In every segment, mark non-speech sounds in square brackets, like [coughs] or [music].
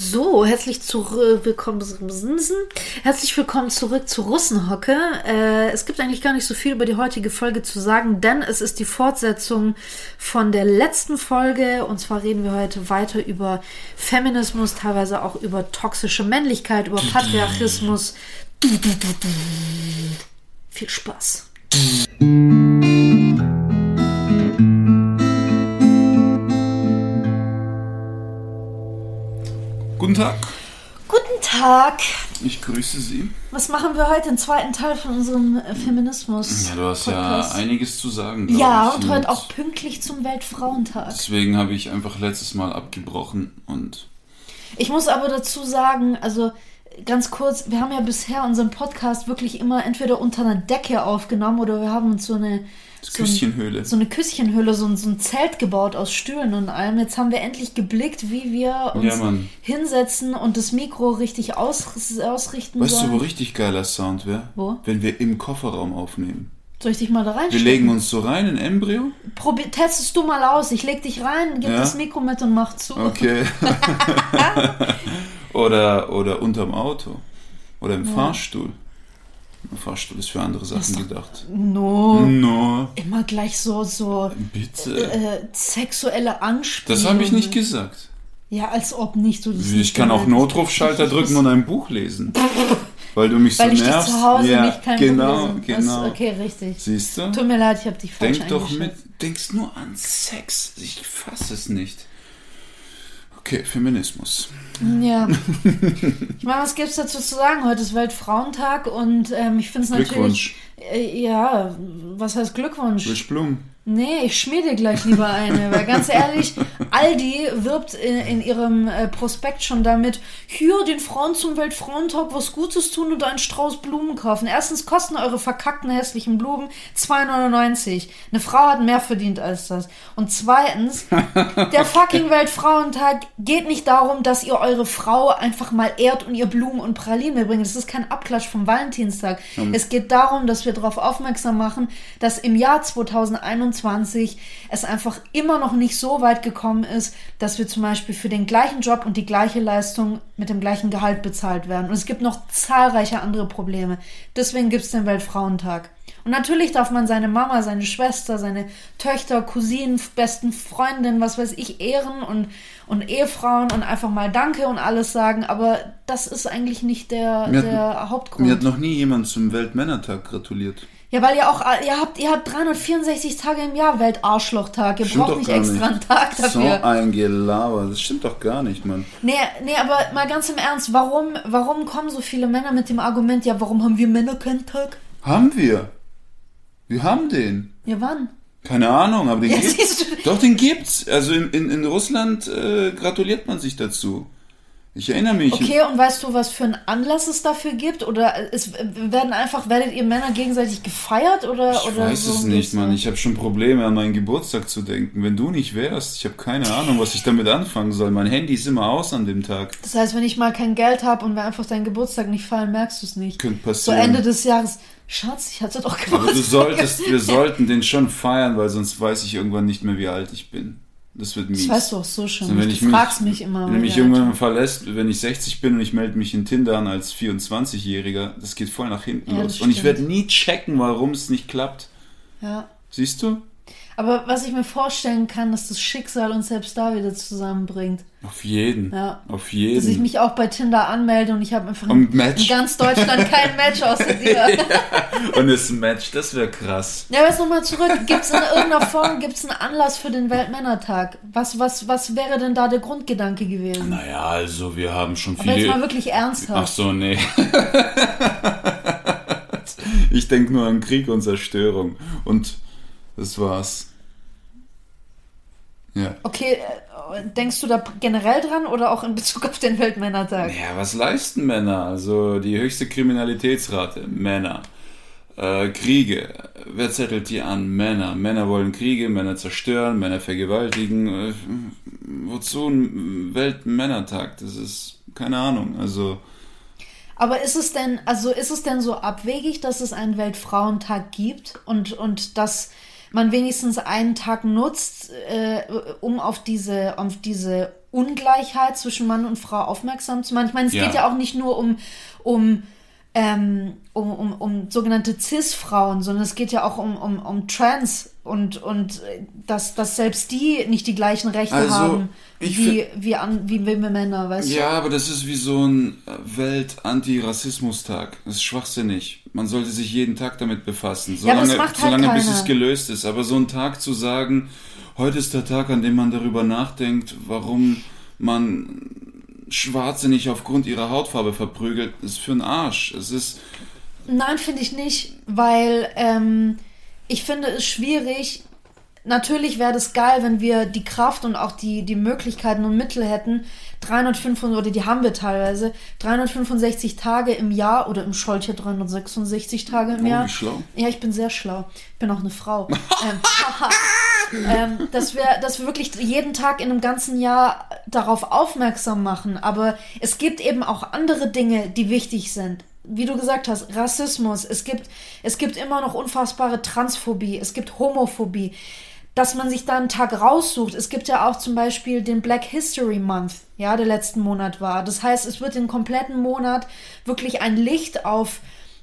So, herzlich zurück, willkommen, herzlich willkommen zurück zu Russenhocke. Äh, es gibt eigentlich gar nicht so viel über die heutige Folge zu sagen, denn es ist die Fortsetzung von der letzten Folge. Und zwar reden wir heute weiter über Feminismus, teilweise auch über toxische Männlichkeit, über Patriarchismus. Viel Spaß. Guten Tag, Guten Tag. ich grüße Sie. Was machen wir heute im zweiten Teil von unserem äh, Feminismus? Ja, du hast Podcast? ja einiges zu sagen. Ja, ich. und heute auch pünktlich zum Weltfrauentag. Deswegen habe ich einfach letztes Mal abgebrochen und Ich muss aber dazu sagen, also ganz kurz, wir haben ja bisher unseren Podcast wirklich immer entweder unter einer Decke aufgenommen oder wir haben uns so eine so ein- Küsschenhöhle. so eine Küsschenhöhle, so ein, so ein Zelt gebaut aus Stühlen und allem. Jetzt haben wir endlich geblickt, wie wir uns Ja, hinsetzen und das Mikro richtig aus, ausrichten weißt du, sollen. wo richtig geiler Sound wäre? Wo? Wenn wir im Kofferraum aufnehmen. Soll ich dich mal da Wir reinstecken? legen uns so rein in Embryo. Probier, testest du mal aus. Ich leg dich rein, gib Ja? das Mikro mit und mach zu. Okay. [laughs] [laughs] oder, oder unterm Auto. Oder im Fahrstuhl. Ein Fahrstuhl ist für andere Sachen gedacht. No. No, Immer gleich so, so bitte. äh, sexuelle Anspielungen. Das habe ich nicht gesagt. Ja, als ob nicht. Du Ich nicht kann auch. Notrufschalter drücken und ein Buch lesen. Weil du mich Weil so ich dich nervst. zu Hause ja, nicht kein genau, Buch lesen. Genau. Okay, richtig. Siehst du? Tut mir leid, ich habe dich falsch Denk doch mit, denkst nur an Sex. Ich fasse es nicht. Okay, Feminismus. Ja. Ich meine, was gibt's dazu zu sagen? Heute ist Weltfrauentag und ähm, ich finde es natürlich. Glückwunsch. Äh, ja, was heißt Glückwunsch? Blum. Nee, ich schmier dir gleich lieber eine, weil ganz ehrlich, Aldi wirbt in, in ihrem äh, Prospekt schon damit, hier den Frauen zum Weltfrauentag was Gutes tun und einen Strauß Blumen kaufen. Erstens kosten eure verkackten hässlichen Blumen 2,99. Eine Frau hat mehr verdient als das. Und zweitens, [laughs] der fucking Weltfrauentag geht nicht darum, dass ihr eure Frau einfach mal ehrt und ihr Blumen und Pralinen mitbringt. Das ist kein Abklatsch vom Valentinstag. Es geht darum, dass wir darauf aufmerksam machen, dass im Jahr 2021 es einfach immer noch nicht so weit gekommen ist, dass wir zum Beispiel für den gleichen Job und die gleiche Leistung mit dem gleichen Gehalt bezahlt werden. Und es gibt noch zahlreiche andere Probleme. Deswegen gibt es den Weltfrauentag. Und natürlich darf man seine Mama, seine Schwester, seine Töchter, Cousinen, besten Freundinnen, was weiß ich, ehren und, und Ehefrauen und einfach mal Danke und alles sagen. Aber das ist eigentlich nicht der, Mir hat- der Hauptgrund. Mir hat noch nie jemand zum Weltmännertag gratuliert. Ja, weil ihr auch, ihr habt, ihr habt 364 Tage im Jahr Weltarschlochtag. Ihr Stimmt braucht nicht extra einen Tag So dafür. ein Gelaber. Das stimmt doch gar nicht, Mann. Nee, nee, aber mal ganz im Ernst, warum, warum kommen so viele Männer mit dem Argument, ja, warum haben wir Männer keinen Tag? Haben wir. Wir haben den. Ja, wann? Keine Ahnung, aber den Ja, gibt's. Doch, den gibt's. Also in, in, in Russland äh, gratuliert man sich dazu. Ich erinnere mich. Okay, und weißt du, was für einen Anlass es dafür gibt? Oder es werden einfach, werdet ihr Männer gegenseitig gefeiert oder Ich oder weiß so es nicht, Mann. Ich habe schon Probleme, an meinen Geburtstag zu denken. Wenn du nicht wärst, ich habe keine Ahnung, was ich damit anfangen soll. Mein Handy ist immer aus an dem Tag. Das heißt, wenn ich mal kein Geld habe und wir einfach deinen Geburtstag nicht feiern, merkst du es nicht. Könnte So passieren. Ende des Jahres. Schatz, ich hatte doch Geburtstag. Aber du solltest, wir sollten den schon feiern, weil sonst weiß ich irgendwann nicht mehr, wie alt ich bin. Das wird mies. Das weißt du auch so schon. Also wenn du ich mich, fragst mich immer. Wenn du mich irgendwann verlässt, wenn ich 60 bin und ich melde mich in Tinder an als 24-Jähriger, das geht voll nach hinten Ja, los. das Und ich stimmt. werde nie checken, warum es nicht klappt. Ja. Siehst du? Aber was ich mir vorstellen kann, dass das Schicksal uns selbst da wieder zusammenbringt. Auf jeden. Ja. Auf jeden. Dass ich mich auch bei Tinder anmelde und ich habe einfach Und in, ganz Deutschland kein Match außer [laughs] dir. Und es Match, das wäre krass. Ja, aber jetzt nochmal zurück. Gibt es in irgendeiner Form gibt's einen Anlass für den Weltmännertag? Was, was, was wäre denn da der Grundgedanke gewesen? Naja, also wir haben schon aber jetzt mal viele. wirklich ernsthaft. Ach so, nee. [laughs] ich denke nur an Krieg und Zerstörung. Und das war's. Ja. Okay, äh, denkst du da generell dran oder auch in Bezug auf den Weltmännertag? Ja, was leisten Männer? Also die höchste Kriminalitätsrate, Männer. Äh, Kriege, wer zettelt die an? Männer. Männer wollen Kriege, Männer zerstören, Männer vergewaltigen. Äh, wozu ein Weltmännertag? Das ist keine Ahnung. Also Aber ist es denn, also ist es denn so abwegig, dass es einen Weltfrauentag gibt und, und dass man wenigstens einen Tag nutzt, äh, um auf diese, auf diese Ungleichheit zwischen Mann und Frau aufmerksam zu machen? Ich meine, es Ja. geht ja auch nicht nur um, um, ähm, um, um, um sogenannte Cis-Frauen, sondern es geht ja auch um, um, um Trans und, und äh, dass, dass selbst die nicht die gleichen Rechte Also, haben ich wie, wie, an, wie wir Männer, weißt Ja, aber das ist wie so ein Welt-Anti-Rassismus-Tag. Das ist schwachsinnig. Man sollte sich jeden Tag damit befassen, Ja, solange, macht halt solange bis es gelöst ist. Aber so ein Tag zu sagen, heute ist der Tag, an dem man darüber nachdenkt, warum man Schwarze nicht aufgrund ihrer Hautfarbe verprügelt, ist für einen Arsch. Es ist, Nein, finde ich nicht, weil ähm, ich finde es schwierig. Natürlich wäre das geil, wenn wir die Kraft und auch die, die Möglichkeiten und Mittel hätten, 365, oder die haben wir teilweise, 365 Tage im Jahr oder im Scholcher 366 Tage im Oh, Jahr. wie schlau. Ja, ich bin sehr schlau. Ich bin auch eine Frau. [laughs] ähm, [laughs] ähm, dass, wir, dass wir wirklich jeden Tag in einem ganzen Jahr darauf aufmerksam machen. Aber es gibt eben auch andere Dinge, die wichtig sind. Wie du gesagt hast, Rassismus. Es gibt, es gibt immer noch unfassbare Transphobie. Es gibt Homophobie. Dass man sich da einen Tag raussucht. Es gibt ja auch zum Beispiel den Black History Month, ja, der letzten Monat war. Das heißt, es wird den kompletten Monat wirklich ein Licht auf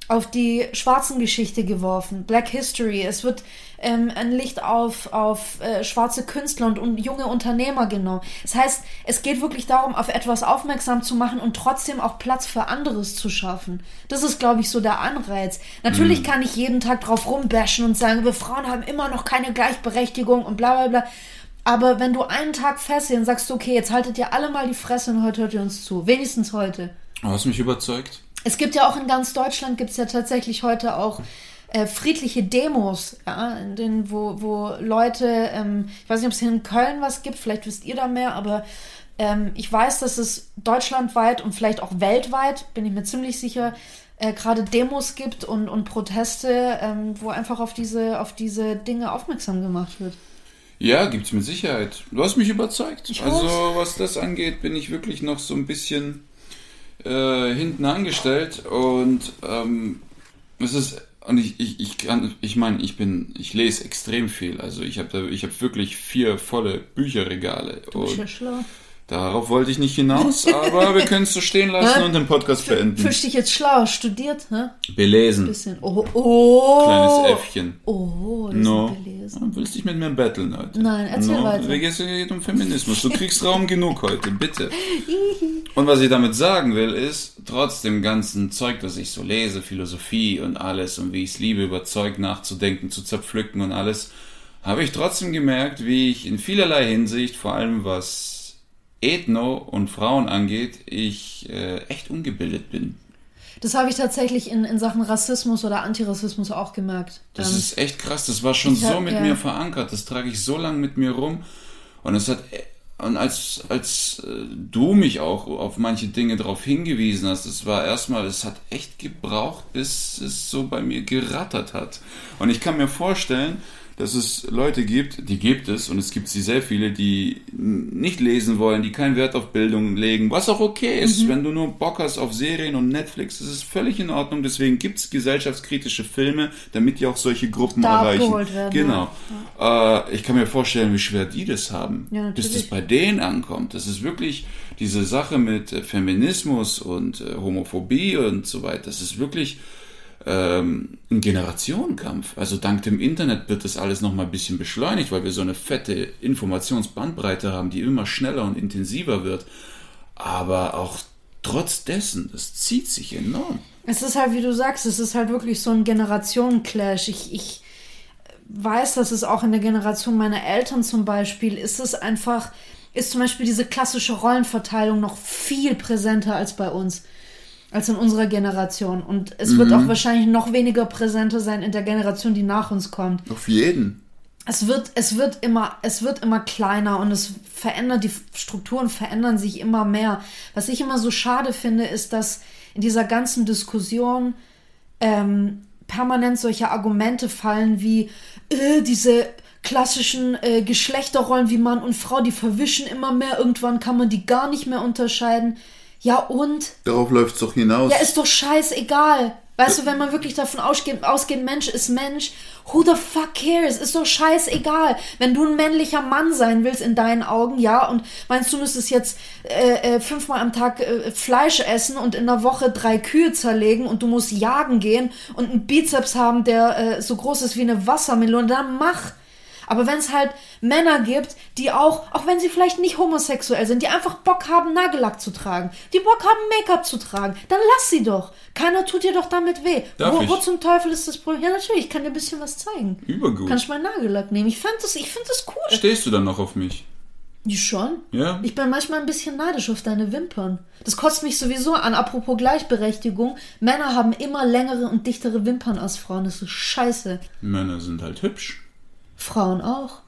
auf die schwarzen Geschichte geworfen, Black History. Es wird ähm, ein Licht auf, auf äh, schwarze Künstler und, und junge Unternehmer genommen. Das heißt, es geht wirklich darum, auf etwas aufmerksam zu machen und trotzdem auch Platz für anderes zu schaffen. Das ist, glaube ich, so der Anreiz. Natürlich kann ich jeden Tag drauf rumbashen und sagen, wir Frauen haben immer noch keine Gleichberechtigung und bla bla bla. Aber wenn du einen Tag festhältst und sagst, okay, jetzt haltet ihr alle mal die Fresse und heute hört ihr uns zu. Wenigstens heute. du hast mich überzeugt. Es gibt ja auch in ganz Deutschland gibt es ja tatsächlich heute auch äh, friedliche Demos, ja, in denen, wo, wo Leute, ähm, ich weiß nicht, ob es hier in Köln was gibt, vielleicht wisst ihr da mehr, aber ähm, ich weiß, dass es deutschlandweit und vielleicht auch weltweit, bin ich mir ziemlich sicher, äh, gerade Demos gibt und, und Proteste, ähm, wo einfach auf diese, auf diese Dinge aufmerksam gemacht wird. Ja, gibt's mit Sicherheit. Du hast mich überzeugt. Ich also, was das angeht, bin ich wirklich noch so ein bisschen äh, hinten angestellt und ähm, es ist und ich, ich, ich kann, ich meine, ich bin, ich lese extrem viel. Also ich habe ich habe wirklich vier volle Bücherregale. Du bist ja schlau. Darauf wollte ich nicht hinaus, aber wir [laughs] können es so stehen lassen und den Podcast beenden. Fühlst dich jetzt schlau, studiert, hä? Belesen. Bisschen. Oh, oh. Kleines Äffchen. Oh, das No. ist belesen. Du willst dich mit mir betteln heute? Nein, erzähl weiter. Wie geht's geht um Feminismus? Du kriegst Raum [laughs] genug heute, bitte. Und was ich damit sagen will, ist, trotz dem ganzen Zeug, das ich so lese, Philosophie und alles und wie ich es liebe, über Zeug nachzudenken, zu zerpflücken und alles, habe ich trotzdem gemerkt, wie ich in vielerlei Hinsicht, vor allem was Ethno und Frauen angeht, ich äh, echt ungebildet bin. Das habe ich tatsächlich in, in Sachen Rassismus oder Antirassismus auch gemerkt. Das Ähm, ist echt krass. Das war schon ich hab- so mit ja. mir verankert. Das trage ich so lange mit mir rum. Und es hat und als als äh, du mich auch auf manche Dinge darauf hingewiesen hast, es war erstmal, es hat echt gebraucht, bis es so bei mir gerattert hat. Und ich kann mir vorstellen, dass es Leute gibt, die gibt es, und es gibt sie sehr viele, die nicht lesen wollen, die keinen Wert auf Bildung legen, was auch okay ist. Mhm. Wenn du nur Bock hast auf Serien und Netflix, das ist völlig in Ordnung. Deswegen gibt es gesellschaftskritische Filme, damit die auch solche Gruppen Da erreichen. werden, genau. Äh, ich kann mir vorstellen, wie schwer die das haben, Ja, bis das bei denen ankommt. Das ist wirklich diese Sache mit äh, Feminismus und äh, Homophobie und so weiter. Das ist wirklich ähm, ein Generationenkampf. Also dank dem Internet wird das alles nochmal ein bisschen beschleunigt, weil wir so eine fette Informationsbandbreite haben, die immer schneller und intensiver wird. Aber auch trotz dessen, das zieht sich enorm. Es ist halt, wie du sagst, es ist halt wirklich so ein Generationenclash. Ich, ich weiß, dass es auch in der Generation meiner Eltern zum Beispiel ist es einfach, ist zum Beispiel diese klassische Rollenverteilung noch viel präsenter als bei uns, als in unserer Generation. Und es wird auch wahrscheinlich noch weniger präsenter sein in der Generation, die nach uns kommt. Auf jeden. es wird, es wird immer, es wird immer kleiner und es verändert, die Strukturen verändern sich immer mehr. Was ich immer so schade finde, ist, dass in dieser ganzen Diskussion ähm, permanent solche Argumente fallen wie äh, diese klassischen äh, Geschlechterrollen wie Mann und Frau, die verwischen immer mehr. Irgendwann kann man die gar nicht mehr unterscheiden. Ja und? Darauf läuft es doch hinaus. Ja, ist doch scheißegal. Weißt du, wenn man wirklich davon ausgeht, ausgeht, Mensch ist Mensch, who the fuck cares? Ist doch scheißegal. Wenn du ein männlicher Mann sein willst in deinen Augen, ja, und meinst du müsstest jetzt äh, äh, fünfmal am Tag äh, Fleisch essen und in der Woche drei Kühe zerlegen und du musst jagen gehen und einen Bizeps haben, der äh, so groß ist wie eine Wassermelone, dann mach. Aber wenn es halt Männer gibt, die auch, auch wenn sie vielleicht nicht homosexuell sind, die einfach Bock haben, Nagellack zu tragen, die Bock haben, Make-up zu tragen, dann lass sie doch. Keiner tut dir doch damit weh. wo, wo zum Teufel ist das Problem? Ja, natürlich, ich kann dir ein bisschen was zeigen. Übergut. Kannst du mal Nagellack nehmen. Ich finde das, find das cool. Stehst du dann noch auf mich? Die schon? Ja. Ich bin manchmal ein bisschen neidisch auf deine Wimpern. Das kotzt mich sowieso an. Apropos Gleichberechtigung. Männer haben immer längere und dichtere Wimpern als Frauen. Das ist scheiße. Männer sind halt hübsch. Frauen auch.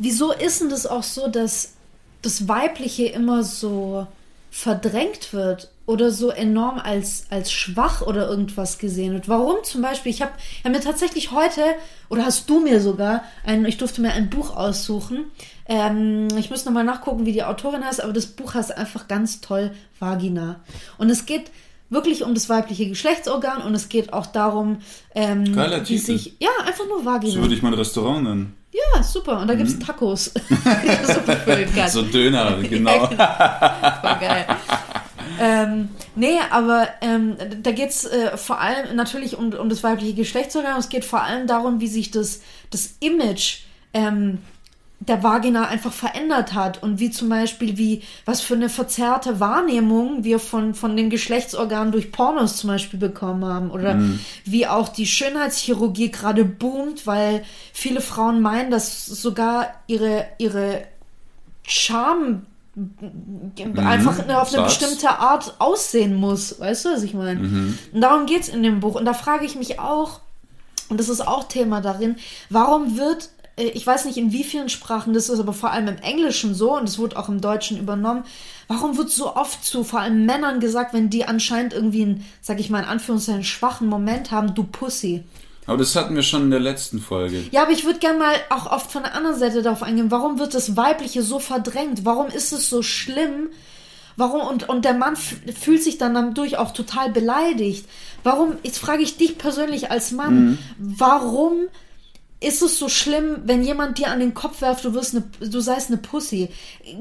Wieso ist denn das auch so, dass das Weibliche immer so verdrängt wird oder so enorm als, als schwach oder irgendwas gesehen wird. Warum zum Beispiel? Ich habe hab mir tatsächlich heute, oder hast du mir sogar, ein, ich durfte mir ein Buch aussuchen. Ähm, ich muss nochmal nachgucken, wie die Autorin heißt, aber das Buch heißt einfach ganz toll Vagina. Und es geht wirklich um das weibliche Geschlechtsorgan und es geht auch darum, ähm, Geiler wie Titel. sich. Ja, einfach nur Vagina. So würde ich mein Restaurant nennen. Ja, super. Und da gibt's Tacos. [laughs] super für den Gast. So Döner, genau. [laughs] Ja, genau. Geil. ähm, nee, aber ähm, da geht's äh, vor allem natürlich um, um das weibliche Geschlechtsorgan. Es geht vor allem darum, wie sich das, das Image ähm, der Vagina einfach verändert hat und wie zum Beispiel, wie, was für eine verzerrte Wahrnehmung wir von, von den Geschlechtsorganen durch Pornos zum Beispiel bekommen haben oder wie auch die Schönheitschirurgie gerade boomt, weil viele Frauen meinen, dass sogar ihre, ihre Charme einfach auf eine sag's. bestimmte Art aussehen muss. Weißt du, was ich meine? Und darum geht's in dem Buch. Und da frage ich mich auch, und das ist auch Thema darin, warum wird, ich weiß nicht in wie vielen Sprachen das ist, aber vor allem im Englischen so, und es wurde auch im Deutschen übernommen, warum wird so oft zu vor allem Männern gesagt, wenn die anscheinend irgendwie einen, sag ich mal in Anführungszeichen, schwachen Moment haben, du Pussy. Aber das hatten wir schon in der letzten Folge. Ja, aber ich würde gerne mal auch oft von der anderen Seite darauf eingehen. Warum wird das Weibliche so verdrängt? Warum ist es so schlimm? Warum? Und, und der Mann fühlt sich dann dadurch auch total beleidigt. Warum? Jetzt frage ich dich persönlich als Mann, warum ist es so schlimm, wenn jemand dir an den Kopf werft, du wirst eine, du seist eine Pussy?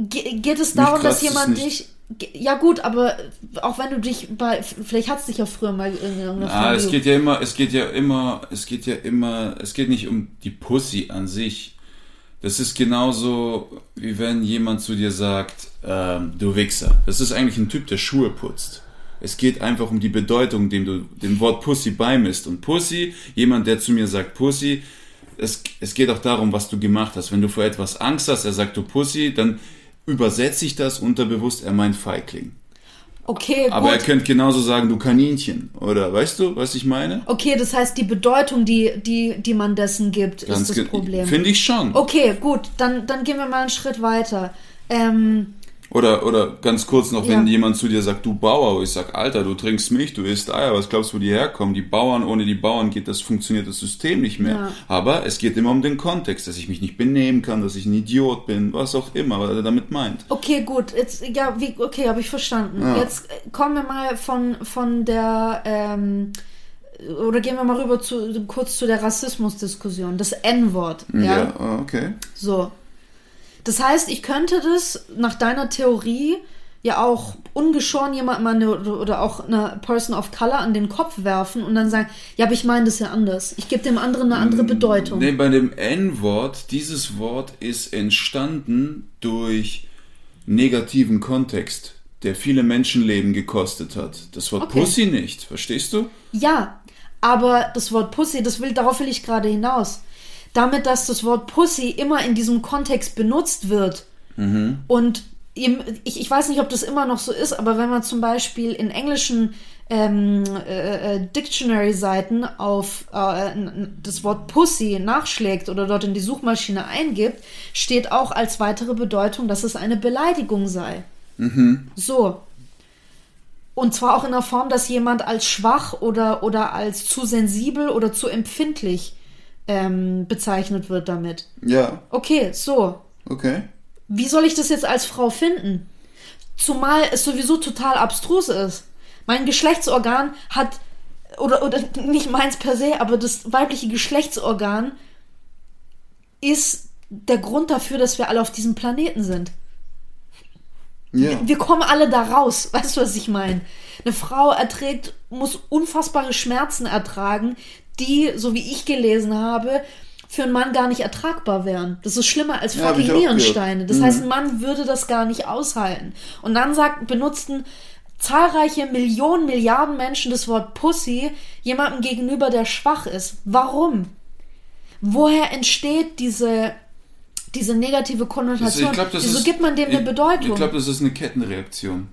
Ge geht es darum, dass es jemand dich ja gut, aber auch wenn du dich bei, vielleicht hat's dich ja früher mal in irgendeiner Ah, es geht ja immer, es geht ja immer, es geht ja immer, es geht nicht um die Pussy an sich. Das ist genauso, wie wenn jemand zu dir sagt, ähm, du Wichser. Das ist eigentlich ein Typ, der Schuhe putzt. Es geht einfach um die Bedeutung, dem du dem Wort Pussy beimisst. Und Pussy, jemand, der zu mir sagt Pussy, es, es geht auch darum, was du gemacht hast. Wenn du vor etwas Angst hast, er sagt du Pussy, dann übersetze ich das unterbewusst, er meint Feigling. Okay, Aber gut. er könnte genauso sagen, du Kaninchen. Oder weißt du, was ich meine? Okay, das heißt, die Bedeutung, die, die, die man dessen gibt, ist das Problem. Finde ich schon. Okay, gut, dann, dann gehen wir mal einen Schritt weiter. Ähm, Oder, oder ganz kurz noch, wenn Ja. jemand zu dir sagt, du Bauer, wo ich sag, Alter, du trinkst Milch, du isst Eier, was glaubst du, wo die herkommen? Die Bauern, ohne die Bauern geht das, funktioniert das System nicht mehr. Ja. Aber es geht immer um den Kontext, dass ich mich nicht benehmen kann, dass ich ein Idiot bin, was auch immer, was er damit meint. okay, gut, jetzt, ja, wie, okay, habe ich verstanden. Ja. Jetzt kommen wir mal von, von der, ähm, oder gehen wir mal rüber zu, kurz zu der Rassismusdiskussion, das N-Wort. Ja? ah, okay. So. Das heißt, ich könnte das nach deiner Theorie ja auch ungeschoren jemand mal eine, oder auch eine Person of Color an den Kopf werfen und dann sagen, ja, aber ich meine das ja anders. Ich gebe dem anderen eine andere Bedeutung. Nee, bei dem N-Wort, dieses Wort ist entstanden durch negativen Kontext, der viele Menschenleben gekostet hat. Das Wort Okay. Pussy nicht, verstehst du? Ja, aber das Wort Pussy, das will, darauf will ich gerade hinaus. Damit, dass das Wort Pussy immer in diesem Kontext benutzt wird und im- ich, ich weiß nicht, ob das immer noch so ist, aber wenn man zum Beispiel in englischen ähm, äh, äh, Dictionary-Seiten auf äh, das Wort Pussy nachschlägt oder dort in die Suchmaschine eingibt, steht auch als weitere Bedeutung, dass es eine Beleidigung sei. So. Und zwar auch in der Form, dass jemand als schwach oder, oder als zu sensibel oder zu empfindlich ähm, bezeichnet wird damit. Ja, Okay, so. okay. Wie soll ich das jetzt als Frau finden? Zumal es sowieso total abstrus ist. Mein Geschlechtsorgan hat, oder, oder nicht meins per se, aber das weibliche Geschlechtsorgan ist der Grund dafür, dass wir alle auf diesem Planeten sind. Ja. Wir kommen alle da raus. Weißt du, was ich meine? Eine Frau erträgt, muss unfassbare Schmerzen ertragen, die, so wie ich gelesen habe, für einen Mann gar nicht ertragbar wären. Das ist schlimmer als Ja, fucking gehört. Nierensteine. Das Mhm. heißt, ein Mann würde das gar nicht aushalten. Und dann sagt, benutzten zahlreiche Millionen, Milliarden Menschen das Wort Pussy jemandem gegenüber, der schwach ist. Warum? Woher entsteht diese, diese negative Das, Konnotation? ich glaub, das Wieso ist, gibt man dem eine ich, Bedeutung? Ich glaube, das ist eine Kettenreaktion,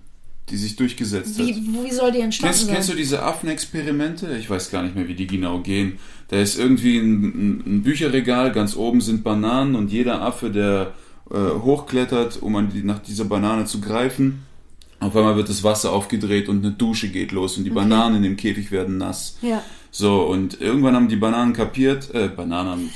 die sich durchgesetzt hat. Wie, wie soll die entstanden Kennst, sein? kennst du diese Affenexperimente? Ich weiß gar nicht mehr, wie die genau gehen. Da ist irgendwie ein, ein, Bücherregal, ganz oben sind Bananen und jeder Affe, der äh, hochklettert, um an die, nach dieser Banane zu greifen, auf einmal wird das Wasser aufgedreht und eine Dusche geht los und die Bananen in dem Käfig werden nass. Ja. So, und irgendwann haben die Bananen kapiert, äh, Bananen, haben-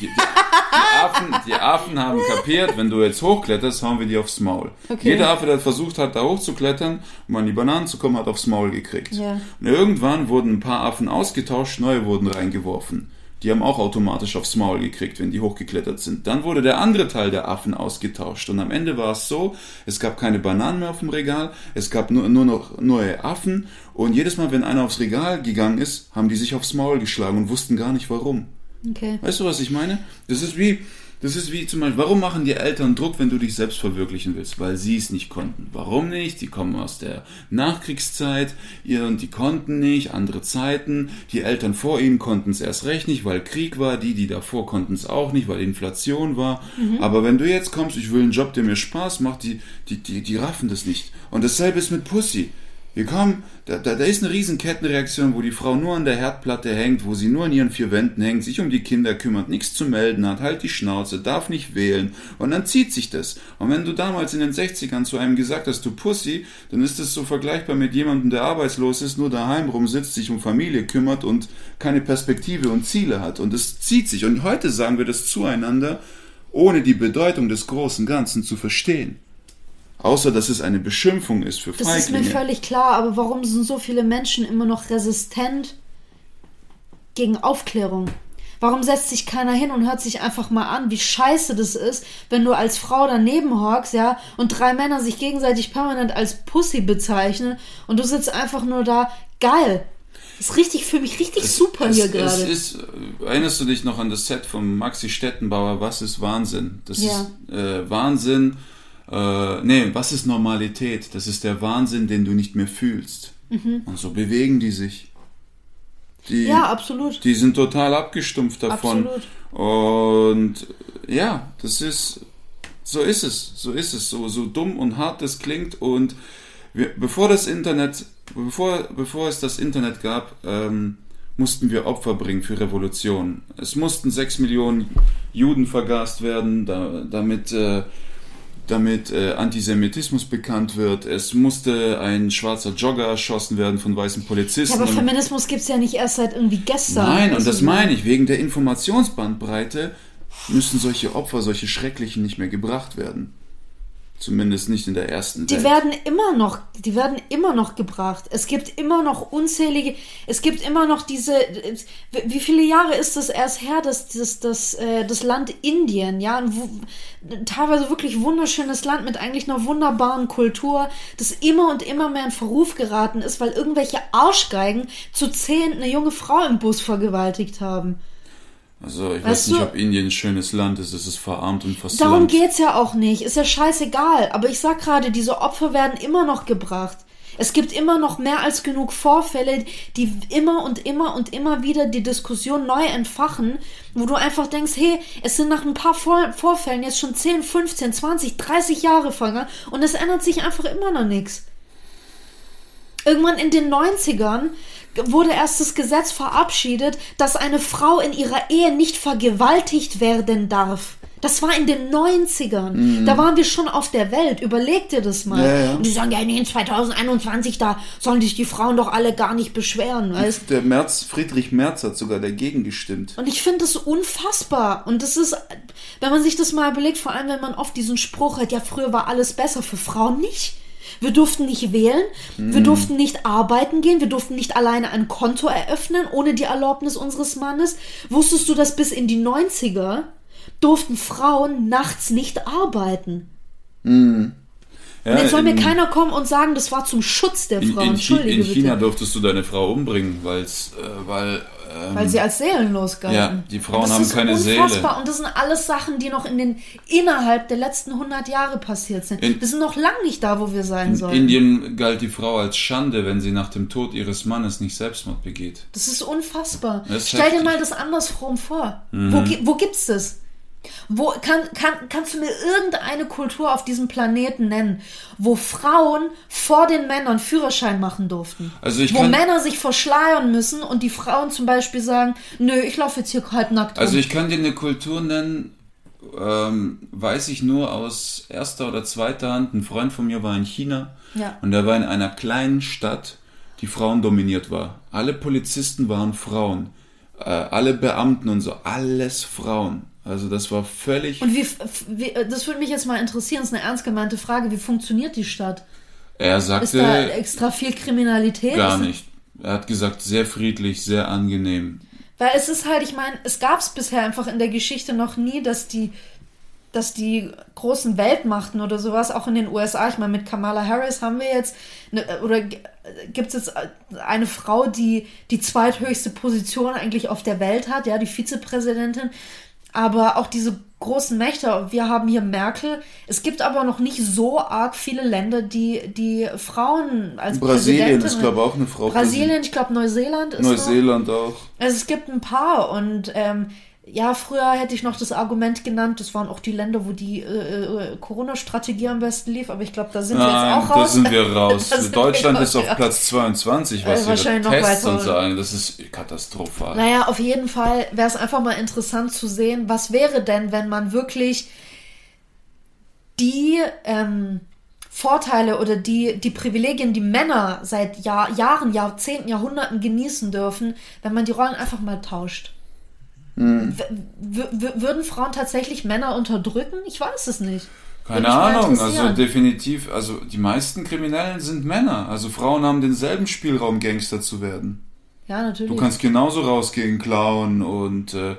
die, Affen, die Affen haben kapiert, wenn du jetzt hochkletterst, hauen wir die aufs Maul. Okay. Jeder Affe, der versucht hat, da hochzuklettern, um an die Bananen zu kommen, hat aufs Maul gekriegt. Ja. Und irgendwann wurden ein paar Affen ausgetauscht, neue wurden reingeworfen. Die haben auch automatisch aufs Maul gekriegt, wenn die hochgeklettert sind. Dann wurde der andere Teil der Affen ausgetauscht. Und am Ende war es so, es gab keine Bananen mehr auf dem Regal, es gab nur, nur noch neue Affen. Und jedes Mal, wenn einer aufs Regal gegangen ist, haben die sich aufs Maul geschlagen und wussten gar nicht warum. Okay. Weißt du, was ich meine? Das ist wie, das ist wie zum Beispiel, warum machen die Eltern Druck, wenn du dich selbst verwirklichen willst? Weil sie es nicht konnten. Warum nicht? Die kommen aus der Nachkriegszeit ihr, und die konnten nicht, andere Zeiten. Die Eltern vor ihnen konnten es erst recht nicht, weil Krieg war. Die, die davor konnten es auch nicht, weil Inflation war. Aber wenn du jetzt kommst, ich will einen Job, der mir Spaß macht, die, die, die, die raffen das nicht. Und dasselbe ist mit Pussy. Wir kommen, da, da, da ist eine riesen Kettenreaktion, wo die Frau nur an der Herdplatte hängt, wo sie nur an ihren vier Wänden hängt, sich um die Kinder kümmert, nichts zu melden hat, halt die Schnauze, darf nicht wählen und dann zieht sich das. Und wenn du damals in den 60ern zu einem gesagt hast, du Pussy, dann ist das so vergleichbar mit jemandem, der arbeitslos ist, nur daheim rumsitzt, sich um Familie kümmert und keine Perspektive und Ziele hat. Und es zieht sich. Und heute sagen wir das zueinander, ohne die Bedeutung des großen Ganzen zu verstehen. Außer, dass es eine Beschimpfung ist für Das ist mir Feiglinge. völlig klar, aber warum sind so viele Menschen immer noch resistent gegen Aufklärung? Warum setzt sich keiner hin und hört sich einfach mal an, wie scheiße das ist, wenn du als Frau daneben hockst, ja, und drei Männer sich gegenseitig permanent als Pussy bezeichnen und du sitzt einfach nur da, geil. Das ist richtig für mich richtig super es, hier es gerade. ist, äh, erinnerst du dich noch an das Set von Maxi Stettenbauer, Was ist Wahnsinn? Das Ja. ist äh, Wahnsinn, äh, nee, was ist Normalität? Das ist der Wahnsinn, den du nicht mehr fühlst. Und so bewegen die sich. Die, Mhm. Ja, absolut. Die sind total abgestumpft davon. Absolut. Und ja, das ist, so ist es, so ist es, so, so dumm und hart das klingt. Und wir, bevor das Internet, bevor, bevor es das Internet gab, ähm, mussten wir Opfer bringen für Revolution. Es mussten sechs Millionen Juden vergast werden, da, damit, äh, damit äh, Antisemitismus bekannt wird. Es musste ein schwarzer Jogger erschossen werden von weißen Ja, Polizisten. aber Und- Feminismus gibt's ja nicht erst seit irgendwie gestern. Nein, und Weißt das meine ich. Wegen der Informationsbandbreite müssen solche Opfer, solche Schrecklichen nicht mehr gebracht werden. Zumindest nicht in der ersten Die Welt. werden immer noch, die werden immer noch gebracht. Es gibt immer noch unzählige, es gibt immer noch diese, wie viele Jahre ist es erst her, dass das, das, äh, das Land Indien, ja, ein, teilweise wirklich wunderschönes Land mit eigentlich einer wunderbaren Kultur, das immer und immer mehr in Verruf geraten ist, weil irgendwelche Arschgeigen zu zehn eine junge Frau im Bus vergewaltigt haben. Also ich Weißt weiß nicht, du- ob Indien ein schönes Land ist. Es ist verarmt und Darum verslammt. geht's ja auch nicht. Ist ja scheißegal. Aber ich sag gerade, diese Opfer werden immer noch gebracht. Es gibt immer noch mehr als genug Vorfälle, die immer und immer und immer wieder die Diskussion neu entfachen, wo du einfach denkst, hey, es sind nach ein paar Vor Vorfällen jetzt schon 10, 15, 20, 30 Jahre vergangen und es ändert sich einfach immer noch nichts. Irgendwann in den 90ern wurde erst das Gesetz verabschiedet, dass eine Frau in ihrer Ehe nicht vergewaltigt werden darf. Das war in den 90ern. Da waren wir schon auf der Welt. Überleg dir das mal. Ja, ja. Und die sagen, ja, nee, in 2021, da sollen sich die Frauen doch alle gar nicht beschweren, weißt Der Merz, Friedrich Merz hat sogar dagegen gestimmt. und ich finde das unfassbar. Und das ist, wenn man sich das mal überlegt, vor allem wenn man oft diesen Spruch hat, ja, früher war alles besser, für Frauen nicht. Wir durften nicht wählen, wir durften nicht arbeiten gehen, wir durften nicht alleine ein Konto eröffnen, ohne die Erlaubnis unseres Mannes. Wusstest du, dass bis in die 90er durften Frauen nachts nicht arbeiten? Ja, Und jetzt soll mir in- keiner kommen und sagen, das war zum Schutz der In, Frauen. in, Entschuldige in China durftest du deine Frau umbringen, weil's, äh, weil ähm, Weil sie als seelenlos galten. Ja, die Frauen das haben ist keine unfassbar. Seele. Und das sind alles Sachen, die noch in den innerhalb der letzten 100 Jahre passiert sind. In- wir sind noch lang nicht da, wo wir sein in sollen. Indien galt die Frau als Schande, wenn sie nach dem Tod ihres Mannes nicht Selbstmord begeht. Das ist unfassbar. Das ist Stell dir heftig. Mhm. mal das andersrum vor. Wo, gi- wo gibt's das? Wo kann, kann, kannst du mir irgendeine Kultur auf diesem Planeten nennen, wo Frauen vor den Männern Führerschein machen durften? Also ich wo kann- Männer sich verschleiern müssen und die Frauen zum Beispiel sagen, nö, ich laufe jetzt hier halb nackt rum. Also ich kann dir eine Kultur nennen, ähm, weiß ich nur aus erster oder zweiter Hand. Ein Freund von mir war in China Ja. und er war in einer kleinen Stadt, die Frauen dominiert war. Alle Polizisten waren Frauen, äh, alle Beamten und so, alles Frauen. Also das war völlig. Und wie, wie, das würde mich jetzt mal interessieren, das ist eine ernst gemeinte Frage. Wie funktioniert die Stadt? er Ist da sagte extra viel Kriminalität? gar nicht. Er hat gesagt, sehr friedlich, sehr angenehm. Weil es ist halt, ich meine, es gab es bisher einfach in der Geschichte noch nie, dass die, dass die großen Weltmachten oder sowas, auch in den USA, ich meine, mit Kamala Harris haben wir jetzt, eine, oder gibt es jetzt eine Frau, die die zweithöchste Position eigentlich auf der Welt hat, ja, die Vizepräsidentin. Aber auch diese großen Mächte, wir haben hier Merkel. Es gibt aber noch nicht so arg viele Länder, die die Frauen als Brasilien ist, glaube ich, auch eine Frau. Brasilien, ich glaube Neuseeland ist noch- Neuseeland auch. also es gibt ein paar und ähm, ja, früher hätte ich noch das Argument genannt, das waren auch die Länder, wo die äh, äh, Corona-Strategie am besten lief, aber ich glaube, da sind wir Nein, jetzt auch [laughs] raus. da sind wir raus. Sind Deutschland wir ist auf raus. Platz 22, was Äh, ihre Tests und sagen. Das ist katastrophal. Naja, auf jeden Fall wäre es einfach mal interessant zu sehen, was wäre denn, wenn man wirklich die ähm, Vorteile oder die, die Privilegien, die Männer seit Jahr, Jahren, Jahrzehnten, Jahrhunderten genießen dürfen, wenn man die Rollen einfach mal tauscht. Hm. Würden Frauen tatsächlich Männer unterdrücken? Ich weiß es nicht. Keine Ahnung, also definitiv, also die meisten Kriminellen sind Männer. Also Frauen haben denselben Spielraum, Gangster zu werden. Ja, natürlich. Du kannst genauso rausgehen, klauen und äh,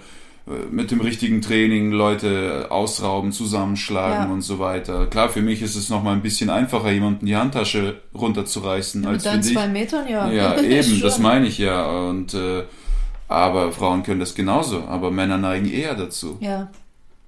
mit dem richtigen Training Leute ausrauben, zusammenschlagen Ja. und so weiter. Klar, für mich ist es nochmal ein bisschen einfacher, jemanden die Handtasche runterzureißen, als Mit für deinen dich. zwei Metern, ja. Ja, [laughs] eben, das meine ich ja. Und äh, aber Frauen können das genauso, aber Männer neigen eher dazu. Ja.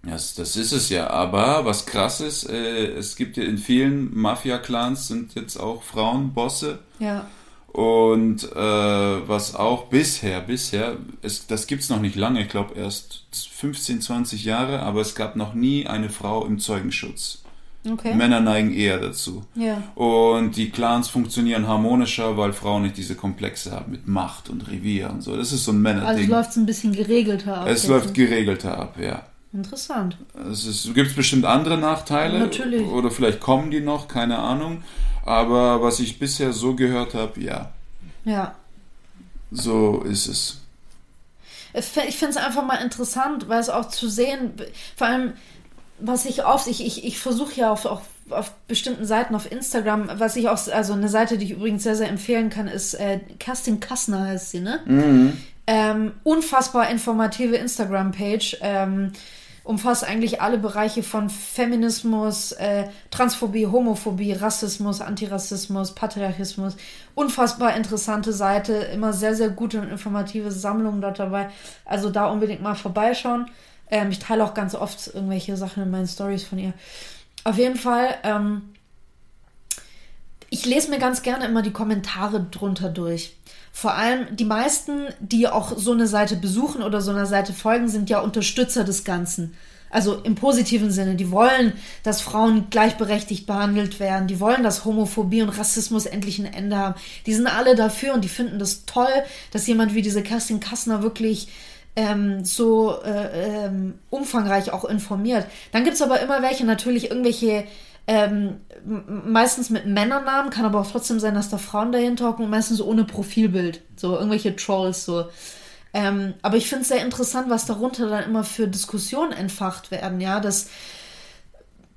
Das, das ist es ja. Aber was krass ist, äh, es gibt ja in vielen Mafia-Clans sind jetzt auch Frauen Bosse. Ja. Und äh, was auch bisher, bisher, es, das gibt's noch nicht lange, ich glaube erst 15, 20 Jahre, aber es gab noch nie eine Frau im Zeugenschutz. Okay. Männer neigen eher dazu. Ja. Und die Clans funktionieren harmonischer, weil Frauen nicht diese Komplexe haben mit Macht und Revier und so. Das ist so ein Also Männerding. läuft es ein bisschen geregelter ab. es läuft geregelter ab, ja. Interessant. Es gibt bestimmt andere Nachteile. Natürlich. Oder vielleicht kommen die noch, keine Ahnung. Aber was ich bisher so gehört habe, ja, Ja. so ist es. Ich finde es einfach mal interessant, weil es auch zu sehen, vor allem, was ich oft, ich, ich, ich versuche ja auch, auch auf bestimmten Seiten auf Instagram, was ich auch, also eine Seite, die ich übrigens sehr, sehr empfehlen kann, ist äh, Kerstin Kassner heißt sie, ne? Ähm, unfassbar informative Instagram-Page. Ähm, umfasst eigentlich alle Bereiche von Feminismus, äh, Transphobie, Homophobie, Rassismus, Antirassismus, Patriarchismus. Unfassbar interessante Seite, immer sehr, sehr gute und informative Sammlungen dort dabei. Also da unbedingt mal vorbeischauen. Ähm, ich teile auch ganz oft irgendwelche Sachen in meinen Stories von ihr. Auf jeden Fall, ähm, ich lese mir ganz gerne immer die Kommentare drunter durch. Vor allem die meisten, die auch so eine Seite besuchen oder so einer Seite folgen, sind ja Unterstützer des Ganzen. Also im positiven Sinne. Die wollen, dass Frauen gleichberechtigt behandelt werden. Die wollen, dass Homophobie und Rassismus endlich ein Ende haben. Die sind alle dafür und die finden das toll, dass jemand wie diese Kerstin Kassner wirklich ähm, so äh, ähm, umfangreich auch informiert. Dann gibt's aber immer welche, natürlich irgendwelche ähm, meistens mit Männernamen, kann aber auch trotzdem sein, dass da Frauen dahinter hocken und meistens ohne Profilbild. So irgendwelche Trolls so. Ähm, aber ich finde es sehr interessant, was darunter dann immer für Diskussionen entfacht werden, ja, dass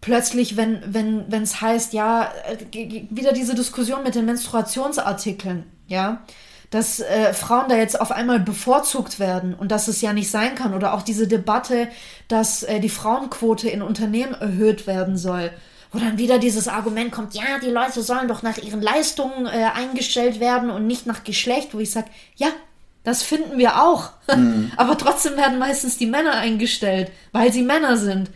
plötzlich, wenn wenn wenn es heißt, ja, äh, wieder diese Diskussion mit den Menstruationsartikeln, ja, dass äh, Frauen da jetzt auf einmal bevorzugt werden und dass es ja nicht sein kann oder auch diese Debatte, dass äh, die Frauenquote in Unternehmen erhöht werden soll. Wo dann wieder dieses Argument kommt, ja, die Leute sollen doch nach ihren Leistungen äh, eingestellt werden und nicht nach Geschlecht, wo ich sage, ja, das finden wir auch. [laughs] Aber trotzdem werden meistens die Männer eingestellt, weil sie Männer sind.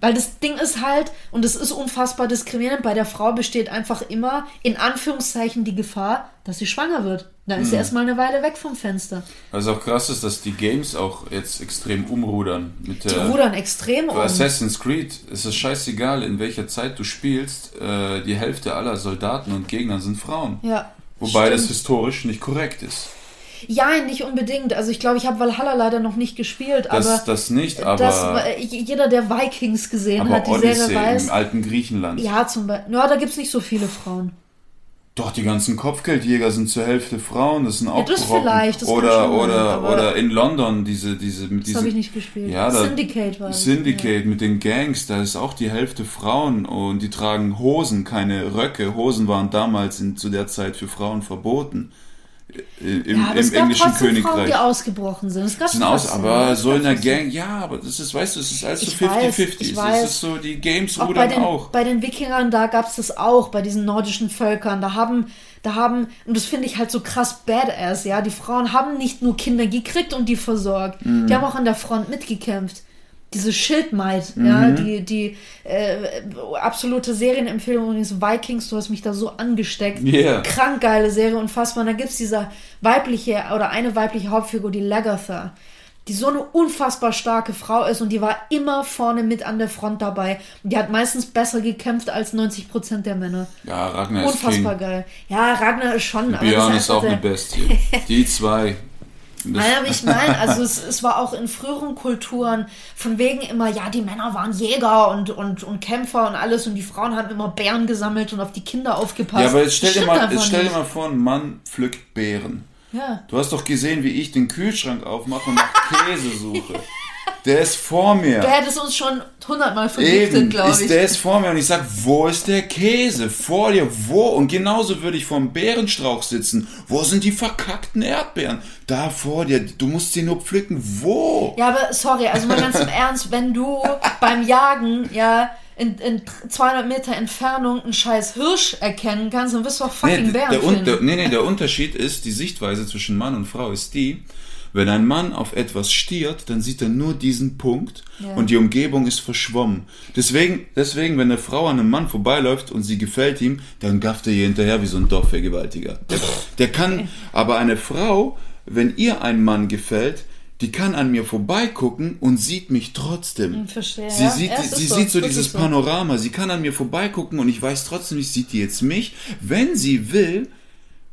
Weil das Ding ist halt, und es ist unfassbar diskriminierend, bei der Frau besteht einfach immer, in Anführungszeichen, die Gefahr, dass sie schwanger wird. Dann ist sie erstmal eine Weile weg vom Fenster. Was auch krass ist, dass die Games auch jetzt extrem umrudern. Mit Die der, rudern extrem um. Assassin's Creed ist es scheißegal, in welcher Zeit du spielst. Äh, die Hälfte aller Soldaten und Gegner sind Frauen. Ja. Wobei das stimmt. historisch nicht korrekt ist. Ja, nicht unbedingt. Also ich glaube, ich habe Valhalla leider noch nicht gespielt, Das, aber das nicht, aber, das, äh, jeder, der Vikings gesehen hat, die Odyssey Serie weiß. im alten Griechenland. Ja, zum Beispiel. Ja, da gibt's nicht so viele Frauen. Doch, die ganzen Kopfgeldjäger sind zur Hälfte Frauen, das sind auch das Brocken. vielleicht, das oder, sein, oder, oder in London diese, diese, mit Das habe ich nicht gespielt. Ja, da, Syndicate war das. Syndicate mit den Gangs, da ist auch die Hälfte Frauen und die tragen Hosen, keine Röcke. Hosen waren damals in, zu der Zeit für Frauen verboten. Im, Ja, im es gab englischen trotzdem Frauen, die Königreich. ausgebrochen sind. Es gab sind aus, aber so in der. Gang, ja, aber das ist, weißt du, es ist alles so Ich weiß, 50-50. ich Es weiß. ist so, die Games Auch bei rudern den, auch. bei den Wikingern, da gab's das auch, bei diesen nordischen Völkern. Da haben, da haben, und das finde ich halt so krass badass, ja. Die Frauen haben nicht nur Kinder gekriegt und die versorgt. Mhm. Die haben auch an der Front mitgekämpft. Diese Schildmaid, ja, Mhm. die, die äh, absolute Serienempfehlung übrigens Vikings, du hast mich da so angesteckt. Yeah. Krank geile Serie, unfassbar. Und da gibt's diese weibliche oder eine weibliche Hauptfigur, die Lagertha, die so eine unfassbar starke Frau ist und die war immer vorne mit an der Front dabei. Die hat meistens besser gekämpft als 90% der Männer. Ja, Ragnar ist Unfassbar geil. Ja, Ragnar ist schon. Björn ist auch eine Bestie. Die zwei. [laughs] Nein, aber ich meine, [laughs] also es, es war auch in früheren Kulturen von wegen immer, ja, die Männer waren Jäger und, und, und Kämpfer und alles und die Frauen haben immer Bären gesammelt und auf die Kinder aufgepasst. ja, aber jetzt stell dir mal, jetzt stell dir mal vor, ein Mann pflückt Beeren. Ja. Du hast doch gesehen, wie ich den Kühlschrank aufmache und nach [laughs] Käse suche. Der ist vor mir. Du hättest uns schon hundertmal vergiftet, glaube ist, ich. der ist vor mir und ich sag, wo ist der Käse? Vor dir, wo? Und genauso würde ich vorm Bärenstrauch sitzen. Wo sind die verkackten Erdbeeren? Da vor dir, du musst sie nur pflücken. Wo? Ja, aber sorry, also mal ganz im [laughs] Ernst, wenn du beim Jagen, ja, in, in 200 Meter Entfernung einen scheiß Hirsch erkennen kannst, dann wirst du auch fucking Nee, Bären der, finden. der, nee, nee, der Unterschied ist, die Sichtweise zwischen Mann und Frau ist die, wenn ein Mann auf etwas stiert, dann sieht er nur diesen Punkt und die Umgebung ist verschwommen. Deswegen, deswegen, wenn eine Frau an einem Mann vorbeiläuft und sie gefällt ihm, dann gafft er ihr hinterher wie so ein Dorfvergewaltiger. Der, der kann, aber eine Frau, wenn ihr ein Mann gefällt, die kann an mir vorbeigucken und sieht mich trotzdem. verstehe, Sie ja. sieht, Ja, sie so, sieht so dieses so. Panorama. Sie kann an mir vorbeigucken und ich weiß trotzdem nicht, sieht die jetzt mich. Wenn sie will,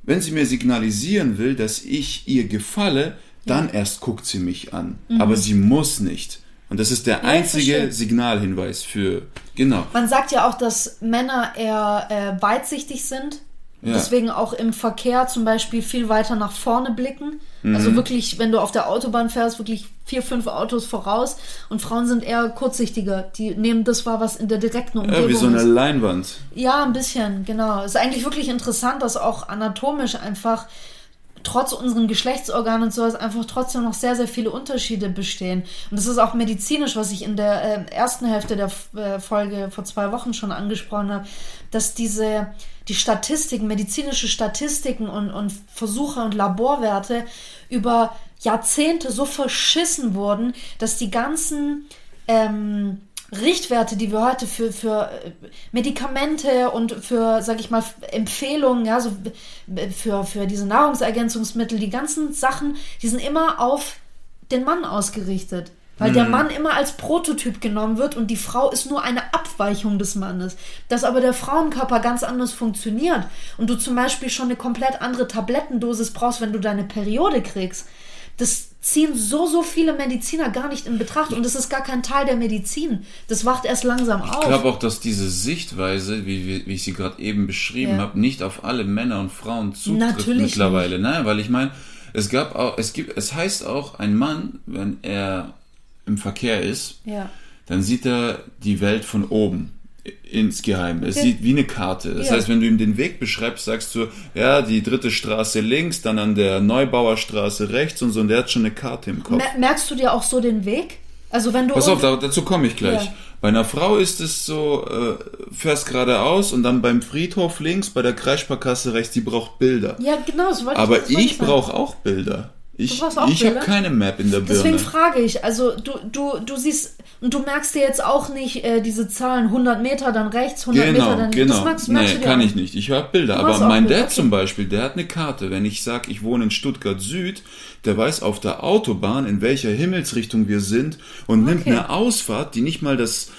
wenn sie mir signalisieren will, dass ich ihr gefalle, dann erst guckt sie mich an. Aber sie muss nicht. Und das ist der einzige verstehe. Signalhinweis für, genau. Man sagt ja auch, dass Männer eher äh, weitsichtig sind. Ja. Deswegen auch im Verkehr zum Beispiel viel weiter nach vorne blicken. Also wirklich, wenn du auf der Autobahn fährst, wirklich vier, fünf Autos voraus und Frauen sind eher kurzsichtiger. Die nehmen das wahr, was in der direkten Umgebung Ja, wie so eine ist. Leinwand. Ja, ein bisschen, genau. Es ist eigentlich wirklich interessant, dass auch anatomisch einfach trotz unseren Geschlechtsorganen und sowas einfach trotzdem noch sehr, sehr viele Unterschiede bestehen. Und das ist auch medizinisch, was ich in der äh, ersten Hälfte der äh, Folge vor zwei Wochen schon angesprochen habe, dass diese, die Statistiken, medizinische Statistiken und, und Versuche und Laborwerte über Jahrzehnte so verschissen wurden, dass die ganzen ähm, Richtwerte, die wir heute für, für äh, Medikamente und für, sag ich mal, Empfehlungen, ja, so äh, für, für diese Nahrungsergänzungsmittel, die ganzen Sachen, die sind immer auf den Mann ausgerichtet. Weil der Mann immer als Prototyp genommen wird und die Frau ist nur eine Abweichung des Mannes. Dass aber der Frauenkörper ganz anders funktioniert und du zum Beispiel schon eine komplett andere Tablettendosis brauchst, wenn du deine Periode kriegst. Das ziehen so, so viele Mediziner gar nicht in Betracht und das ist gar kein Teil der Medizin. Das wacht erst langsam auf. Ich glaube auch, dass diese Sichtweise, wie, wie, wie ich sie gerade eben beschrieben Ja. habe, nicht auf alle Männer und Frauen zutrifft Natürlich mittlerweile. Nein, weil ich meine, es gab auch, es gibt, es heißt auch, ein Mann, wenn er im Verkehr ist, ja. dann sieht er die Welt von oben insgeheim. Es Ja. sieht wie eine Karte. Das Ja. heißt, wenn du ihm den Weg beschreibst, sagst du, ja, die dritte Straße links, dann an der Neubauerstraße rechts und so, und der hat schon eine Karte im Kopf. Mer merkst du dir auch so den Weg? Also wenn du Pass auf, dazu komme ich gleich. Ja. Bei einer Frau ist es so, äh, fährst geradeaus und dann beim Friedhof links, bei der Kreissparkasse rechts, die braucht Bilder. ja genau, das wollte Aber ich sagen. brauche auch Bilder. Ich, ich habe keine Map in der Birne. Deswegen frage ich, also du, du, du siehst, und du merkst dir jetzt auch nicht äh, diese Zahlen 100 Meter, dann rechts, 100 Genau, Meter, dann genau. Das magst, merkst nee, kann auch ich nicht. Ich höre Bilder. Aber mein Bilder, Dad zum Beispiel, der hat eine Karte. Wenn ich sage, ich wohne in Stuttgart Süd, der weiß auf der Autobahn, in welcher Himmelsrichtung wir sind und nimmt Okay. eine Ausfahrt, die nicht mal das,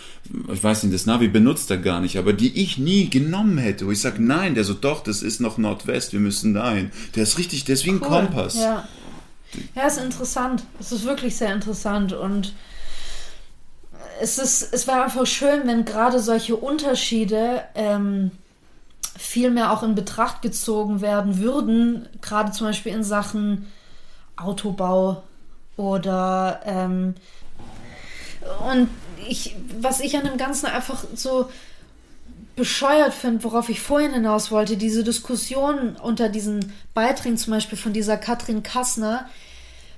ich weiß nicht, das Navi benutzt er gar nicht, aber die ich nie genommen hätte. Wo ich sage, nein, der so, doch, das ist noch Nordwest, wir müssen dahin. Der ist richtig, der ist wie ein Cool. Kompass. Ja. Ja, ist interessant. Es ist wirklich sehr interessant und es ist, es wäre einfach schön, wenn gerade solche Unterschiede ähm, viel mehr auch in Betracht gezogen werden würden, gerade zum Beispiel in Sachen Autobau oder ähm, und ich, was ich an dem Ganzen einfach so bescheuert finde, worauf ich vorhin hinaus wollte, diese Diskussion unter diesen Beiträgen zum Beispiel von dieser Katrin Kassner,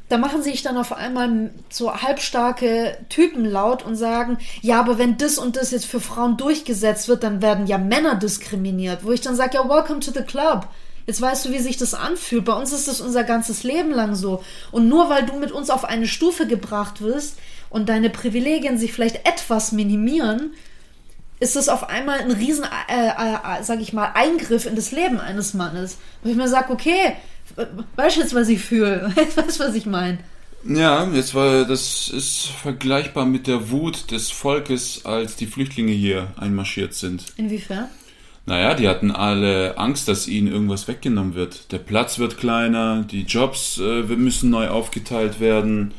da machen sich dann auf einmal so halbstarke Typen laut und sagen, ja, aber wenn das und das jetzt für Frauen durchgesetzt wird, dann werden ja Männer diskriminiert. Wo ich dann sage, ja, welcome to the club. Jetzt weißt du, wie sich das anfühlt. Bei uns ist das unser ganzes Leben lang so. Und nur weil du mit uns auf eine Stufe gebracht wirst und deine Privilegien sich vielleicht etwas minimieren, ist das auf einmal ein riesen, äh, äh, sag ich mal, Eingriff in das Leben eines Mannes. Wo ich mir sage, okay, weißt du jetzt, was ich fühle? [laughs] Weißt du, was ich meine? Ja, jetzt war das ist vergleichbar mit der Wut des Volkes, als die Flüchtlinge hier einmarschiert sind. Inwiefern? Naja, die hatten alle Angst, dass ihnen irgendwas weggenommen wird. Der Platz wird kleiner, die Jobs äh, müssen neu aufgeteilt werden,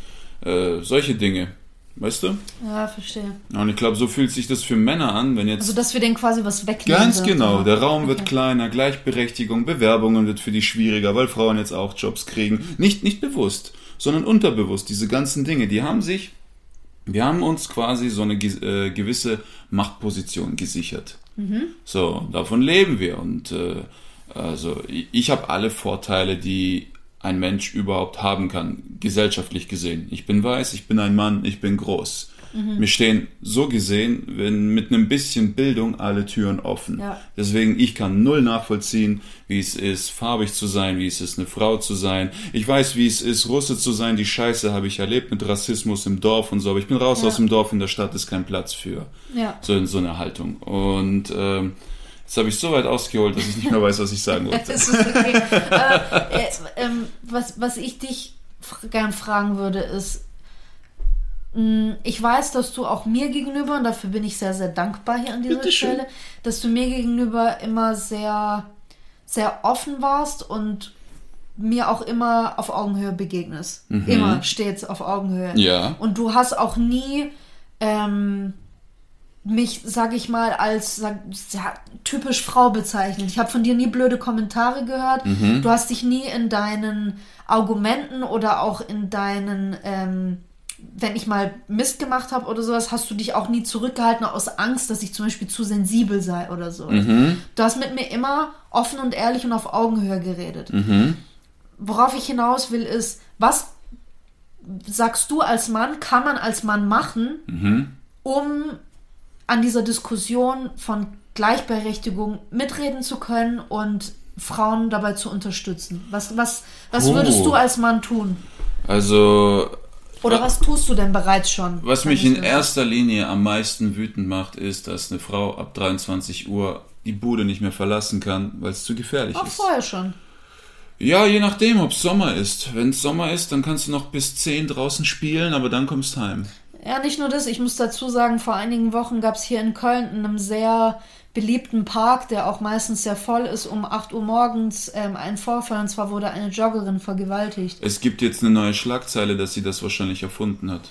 äh, solche Dinge. Weißt du? Ja, verstehe. Und ich glaube, so fühlt sich das für Männer an, wenn jetzt Also, dass wir denen quasi was wegnehmen. Ganz wird, genau. ja. Der Raum wird Okay. kleiner, Gleichberechtigung, Bewerbungen wird für die schwieriger, weil Frauen jetzt auch Jobs kriegen. Nicht, nicht bewusst, sondern unterbewusst. Diese ganzen Dinge, die haben sich, wir haben uns quasi so eine äh, gewisse Machtposition gesichert. So, davon leben wir. Und äh, also ich, ich habe alle Vorteile, die ein Mensch überhaupt haben kann, gesellschaftlich gesehen. Ich bin weiß, ich bin ein Mann, ich bin groß. Mir stehen so gesehen, wenn mit einem bisschen Bildung alle Türen offen. Ja. Deswegen, ich kann null nachvollziehen, wie es ist, farbig zu sein, wie es ist, eine Frau zu sein. Ich weiß, wie es ist, Russe zu sein. Die Scheiße habe ich erlebt mit Rassismus im Dorf und so. Aber ich bin raus Ja. aus dem Dorf, in der Stadt ist kein Platz für Ja. so so eine Haltung. Und ähm, jetzt habe ich so weit ausgeholt, dass ich nicht mehr weiß, was ich sagen wollte. [laughs] Okay. Aber, äh, ähm, was, was ich dich gern fragen würde, ist, mh, ich weiß, dass du auch mir gegenüber, und dafür bin ich sehr, sehr dankbar hier an dieser. Stelle, dass du mir gegenüber immer sehr, sehr offen warst und mir auch immer auf Augenhöhe begegnest. Immer stets auf Augenhöhe. Ja. Und du hast auch nie ähm, mich, sag ich mal, als sag, ja, typisch Frau bezeichnet. Ich habe von dir nie blöde Kommentare gehört. Mhm. Du hast dich nie in deinen Argumenten oder auch in deinen, ähm, wenn ich mal Mist gemacht habe oder sowas, hast du dich auch nie zurückgehalten aus Angst, dass ich zum Beispiel zu sensibel sei oder so. Mhm. Du hast mit mir immer offen und ehrlich und auf Augenhöhe geredet. Mhm. Worauf ich hinaus will, ist, was sagst du als Mann, kann man als Mann machen, Mhm. um an dieser Diskussion von Gleichberechtigung mitreden zu können und Frauen dabei zu unterstützen? Was, was, was Oh. würdest du als Mann tun? Also, Oder was tust du denn bereits schon? was mich ich in erster Linie am meisten wütend macht, ist, dass eine Frau ab 23 Uhr die Bude nicht mehr verlassen kann, weil es zu gefährlich Auch ist. vorher schon. Ja, je nachdem, ob es Sommer ist. Wenn es Sommer ist, dann kannst du noch bis 10 draußen spielen, aber dann kommst du heim. Ja, nicht nur das. Ich muss dazu sagen, vor einigen Wochen gab es hier in Köln in einem sehr beliebten Park, der auch meistens sehr voll ist, um 8 Uhr morgens ähm, einen Vorfall. Und zwar wurde eine Joggerin vergewaltigt. Es gibt jetzt eine neue Schlagzeile, dass sie das wahrscheinlich erfunden hat.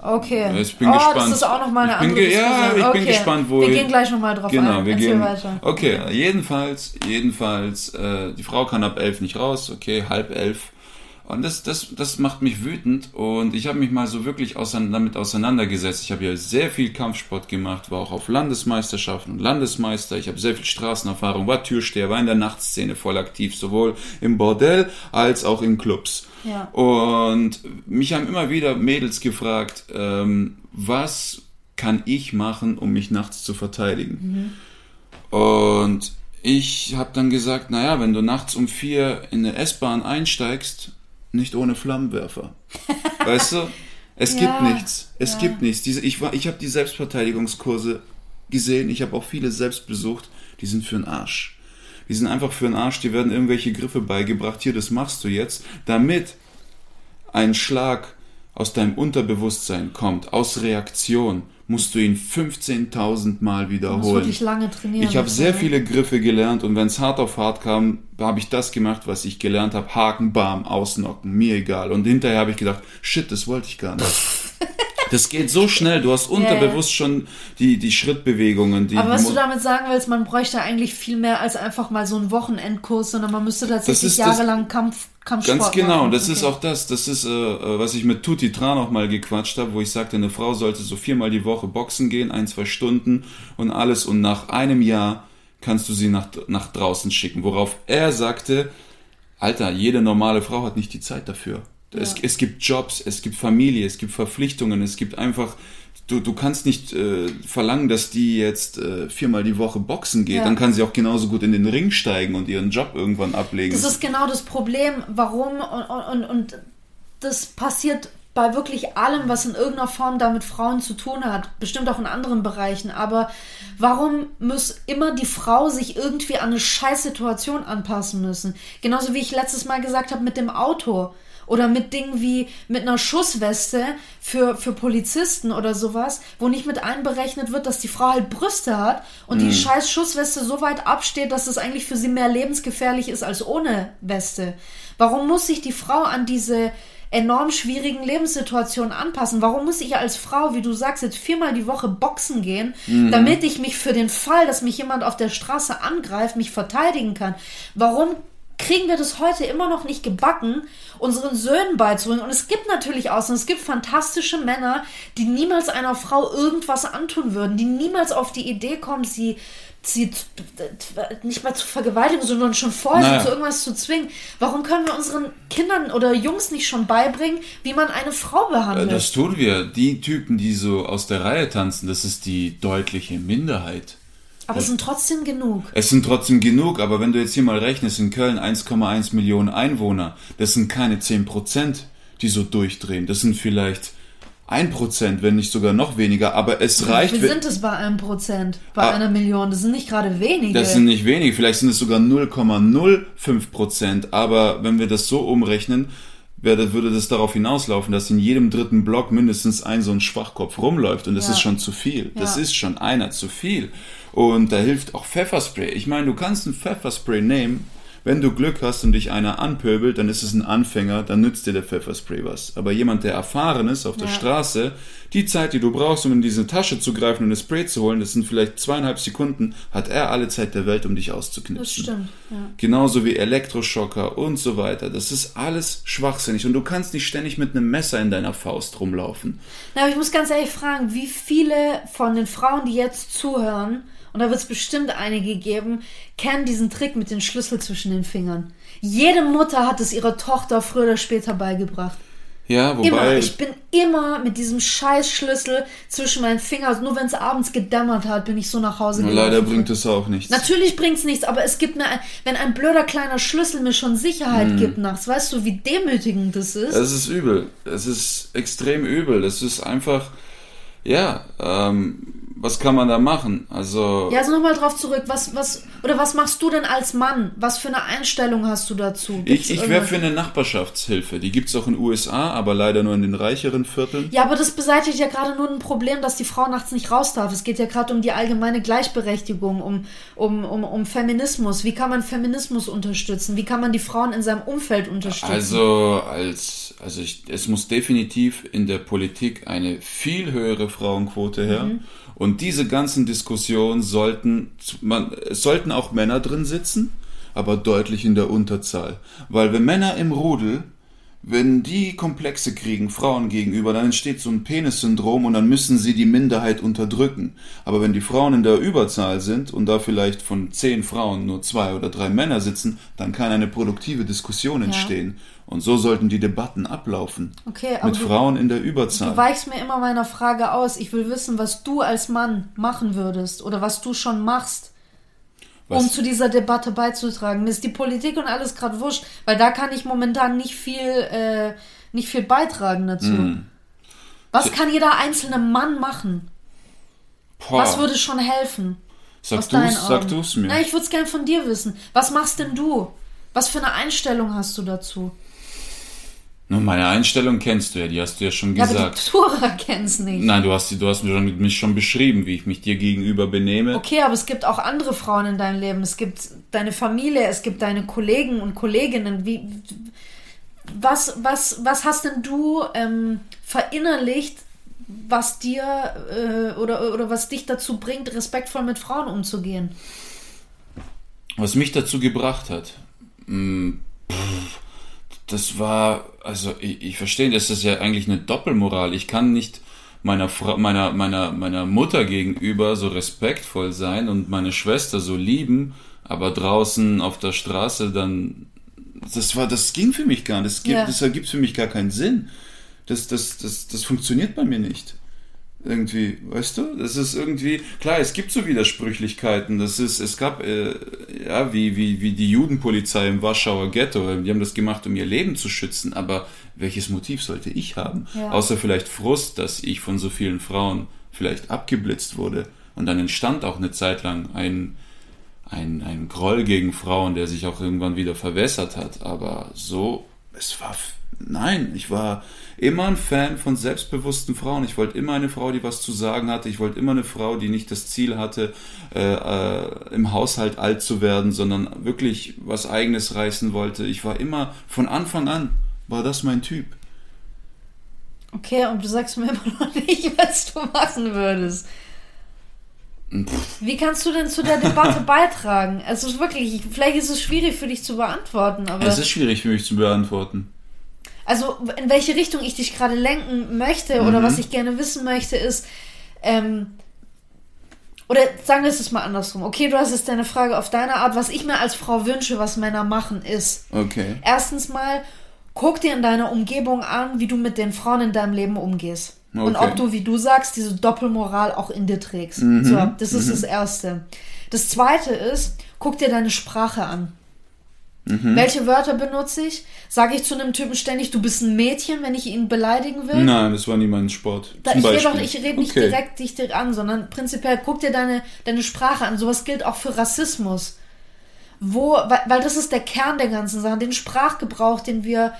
Okay. Ich bin oh, gespannt. das ist auch nochmal eine Ich andere ja, ich okay. bin gespannt, wo Wir gehen gleich nochmal drauf Genau, ein. wir Erzähl gehen. weiter. Okay, jedenfalls, jedenfalls, äh, die Frau kann ab elf nicht raus, okay, halb elf. Und das, das, das macht mich wütend und ich habe mich mal so wirklich ausein- damit auseinandergesetzt. Ich habe ja sehr viel Kampfsport gemacht, war auch auf Landesmeisterschaften und Landesmeister. Ich habe sehr viel Straßenerfahrung, war Türsteher, war in der Nachtszene voll aktiv, sowohl im Bordell als auch in Clubs. Ja. Und mich haben immer wieder Mädels gefragt, ähm, was kann ich machen, um mich nachts zu verteidigen? Und ich habe dann gesagt, naja, wenn du nachts um vier in eine S-Bahn einsteigst, nicht ohne Flammenwerfer. weißt du? Es [laughs] Ja, gibt nichts. Es ja. gibt nichts. Diese, ich war, ich habe die Selbstverteidigungskurse gesehen. Ich habe auch viele selbst besucht. Die sind für den Arsch. Die sind einfach für den Arsch. Die werden irgendwelche Griffe beigebracht. Hier, das machst du jetzt, damit ein Schlag aus deinem Unterbewusstsein kommt, aus Reaktion, musst du ihn 15.000 Mal Du musst wiederholen. wirklich lange trainieren. Ich habe sehr dafür. viele Griffe gelernt und wenn es hart auf hart kam, habe ich das gemacht, was ich gelernt habe. Haken, Bam, ausnocken, mir egal. Und hinterher habe ich gedacht, shit, das wollte ich gar nicht. [laughs] Das geht so schnell, du hast unterbewusst schon die, die Schrittbewegungen. Die Aber was du damit sagen willst, man bräuchte eigentlich viel mehr als einfach mal so einen Wochenendkurs, sondern man müsste tatsächlich jahrelang Kampf, Kampfsport Ganz genau, machen. das Okay. ist auch das, das ist, äh, äh, was ich mit Tutti Tran auch mal gequatscht habe, wo ich sagte, eine Frau sollte so viermal die Woche boxen gehen, ein, zwei Stunden und alles und nach einem Jahr kannst du sie nach, nach draußen schicken. Worauf er sagte, Alter, jede normale Frau hat nicht die Zeit dafür. Es, es gibt Jobs, es gibt Familie, es gibt Verpflichtungen, es gibt einfach, du, du kannst nicht äh, verlangen, dass die jetzt äh, viermal die Woche boxen geht. Ja. Dann kann sie auch genauso gut in den Ring steigen und ihren Job irgendwann ablegen. Das ist genau das Problem, warum und, und, und das passiert bei wirklich allem, was in irgendeiner Form da mit Frauen zu tun hat, bestimmt auch in anderen Bereichen, aber warum muss immer die Frau sich irgendwie an eine Scheißsituation anpassen müssen? Genauso wie ich letztes Mal gesagt habe mit dem Auto oder mit Dingen wie mit einer Schussweste für, für Polizisten oder sowas, wo nicht mit einberechnet wird, dass die Frau halt Brüste hat und die scheiß Schussweste so weit absteht, dass es eigentlich für sie mehr lebensgefährlich ist als ohne Weste. Warum muss sich die Frau an diese enorm schwierigen Lebenssituationen anpassen? Warum muss ich als Frau, wie du sagst, jetzt viermal die Woche boxen gehen, damit ich mich für den Fall, dass mich jemand auf der Straße angreift, mich verteidigen kann? Warum kriegen wir das heute immer noch nicht gebacken, unseren Söhnen beizubringen. Und es gibt natürlich Ausnahmen, es gibt fantastische Männer, die niemals einer Frau irgendwas antun würden, die niemals auf die Idee kommen, sie, sie nicht mal zu vergewaltigen, sondern schon vorher Naja. zu irgendwas zu zwingen. Warum können wir unseren Kindern oder Jungs nicht schon beibringen, wie man eine Frau Äh, behandelt? Das tun wir. Die Typen, die so aus der Reihe tanzen, das ist die deutliche Minderheit. Aber es sind trotzdem genug. Es sind trotzdem genug, aber wenn du jetzt hier mal rechnest, in Köln 1,1 Millionen Einwohner, das sind keine 10 Prozent, die so durchdrehen. Das sind vielleicht 1 Prozent, wenn nicht sogar noch weniger, aber es reicht. Wie sind es bei einem Prozent, bei Ah. einer Million? Das sind nicht gerade wenige. Das sind nicht wenige, vielleicht sind es sogar 0,05 Prozent, aber wenn wir das so umrechnen, würde das darauf hinauslaufen, dass in jedem dritten Block mindestens ein so ein Schwachkopf rumläuft und das Ja. ist schon zu viel. Das Ja. ist schon einer zu viel. Und da hilft auch Pfefferspray. Ich meine, du kannst ein Pfefferspray nehmen, Wenn du Glück hast und dich einer anpöbelt, dann ist es ein Anfänger, dann nützt dir der Pfefferspray was. Aber jemand, der erfahren ist auf der Ja. Straße, die Zeit, die du brauchst, um in diese Tasche zu greifen und das Spray zu holen, das sind vielleicht zweieinhalb Sekunden, hat er alle Zeit der Welt, um dich auszuknipsen. Das stimmt. Ja. Genauso wie Elektroschocker und so weiter. Das ist alles schwachsinnig. Und du kannst nicht ständig mit einem Messer in deiner Faust rumlaufen. Na, aber ich muss ganz ehrlich fragen, wie viele von den Frauen, die jetzt zuhören, und da wird es bestimmt einige geben, kennen diesen Trick mit den Schlüssel zwischen den Fingern. Jede Mutter hat es ihrer Tochter früher oder später beigebracht. Ja, Immer. wobei. Ich bin immer mit diesem scheiß Schlüssel zwischen meinen Fingern. Also nur wenn es abends gedämmert hat, bin ich so nach Hause gelaufen. leider bringt es auch nichts. Natürlich bringt's nichts, aber es gibt mir, ein, wenn ein blöder kleiner Schlüssel mir schon Sicherheit Hm. gibt nachts, weißt du, wie demütigend das ist? Es ist übel. Es ist extrem übel. Es ist einfach, ja, ähm, was kann man da machen? Also, Ja, also nochmal drauf zurück. Was, was, oder was machst du denn als Mann? Was für eine Einstellung hast du dazu? Gibt's ich, ich wäre für eine Nachbarschaftshilfe. Die gibt's auch in den USA, aber leider nur in den reicheren Vierteln. Ja, aber das beseitigt ja gerade nur ein Problem, dass die Frau nachts nicht raus darf. Es geht ja gerade um die allgemeine Gleichberechtigung, um, um, um, um Feminismus. Wie kann man Feminismus unterstützen? Wie kann man die Frauen in seinem Umfeld unterstützen? Also, als, also ich, es muss definitiv in der Politik eine viel höhere Frauenquote her. Mhm. Und diese ganzen Diskussionen sollten, man, es sollten auch Männer drin sitzen, aber deutlich in der Unterzahl. Weil wenn Männer im Rudel, wenn die Komplexe kriegen, Frauen gegenüber, dann entsteht so ein Penis-Syndrom und dann müssen sie die Minderheit unterdrücken. Aber wenn die Frauen in der Überzahl sind und da vielleicht von zehn Frauen nur zwei oder drei Männer sitzen, dann kann eine produktive Diskussion entstehen. Und so sollten die Debatten ablaufen. Okay, aber Mit du- Frauen in der Du Überzahl. weichst mir immer meiner Frage aus. Ich will wissen, was du als Mann machen würdest oder was du schon machst, um Was- zu dieser Debatte beizutragen. Mir ist die Politik und alles gerade wurscht, weil da kann ich momentan nicht viel, äh, nicht viel beitragen dazu. Hm. Was kann jeder einzelne Mann machen? Boah, Was würde schon helfen? sag Augen? du's mir. Na, ich würde es gern von dir wissen. Was machst denn du? Was für eine Einstellung hast du dazu? Nun, meine Einstellung kennst du ja, die hast du ja schon Ja, aber gesagt. die Tourer [laughs] kennst nicht. Nein, du hast, du hast mich schon beschrieben, wie ich mich dir gegenüber benehme. Okay, aber es gibt auch andere Frauen in deinem Leben. Es gibt deine Familie, es gibt deine Kollegen und Kolleginnen. Wie, was, was, was hast denn du ähm, verinnerlicht, was dir äh, oder, oder was dich dazu bringt, respektvoll mit Frauen umzugehen? Was mich dazu gebracht hat, mh, pff, das war, also ich, ich verstehe, das ist ja eigentlich eine Doppelmoral. Ich kann nicht meiner, Fra meiner, meiner, meiner Mutter gegenüber so respektvoll sein und meine Schwester so lieben, aber draußen auf der Straße dann, das war, das ging für mich gar nicht. Das, gibt, Ja. das ergibt für mich gar keinen Sinn. Das, das, das, das funktioniert bei mir nicht. Irgendwie, weißt du? Das ist irgendwie, klar, es gibt so Widersprüchlichkeiten. Das ist, es gab, äh, ja, wie, wie, wie die Judenpolizei im Warschauer Ghetto. Die haben das gemacht, um ihr Leben zu schützen. Aber welches Motiv sollte ich haben? Ja. Außer vielleicht Frust, dass ich von so vielen Frauen vielleicht abgeblitzt wurde. Und dann entstand auch eine Zeit lang ein, ein, ein Groll gegen Frauen, der sich auch irgendwann wieder verwässert hat. Aber so, es war, nein, ich war immer ein Fan von selbstbewussten Frauen. Ich wollte immer eine Frau, die was zu sagen hatte. Ich wollte immer eine Frau, die nicht das Ziel hatte, äh, äh, im Haushalt alt zu werden, sondern wirklich was Eigenes reißen wollte. Ich war immer, von Anfang an, war das mein Typ. Okay, und du sagst mir immer noch nicht, [laughs] was du machen würdest. Wie kannst du denn zu der Debatte [laughs] beitragen? Es ist wirklich, vielleicht ist es schwierig für dich zu beantworten, aber. Es ist schwierig für mich zu beantworten. Also, in welche Richtung ich dich gerade lenken möchte oder Mhm. was ich gerne wissen möchte, ist, ähm, oder sagen wir es mal andersrum. Okay, du hast jetzt deine Frage auf deine Art. Was ich mir als Frau wünsche, was Männer machen, ist, Okay. erstens mal, guck dir in deiner Umgebung an, wie du mit den Frauen in deinem Leben umgehst. Und Okay. ob du, wie du sagst, diese Doppelmoral auch in dir trägst. Mhm. So, das ist das Erste. Das Zweite ist, guck dir deine Sprache an. Mhm. Welche Wörter benutze ich? Sage ich zu einem Typen ständig, du bist ein Mädchen, wenn ich ihn beleidigen will? Nein, das war nie mein Sport. Da, ich rede Beispiel. ich rede nicht Okay. direkt dich direkt an, sondern prinzipiell guck dir deine, deine Sprache an. Sowas gilt auch für Rassismus. Wo, weil, weil das ist der Kern der ganzen Sache, den Sprachgebrauch, den wir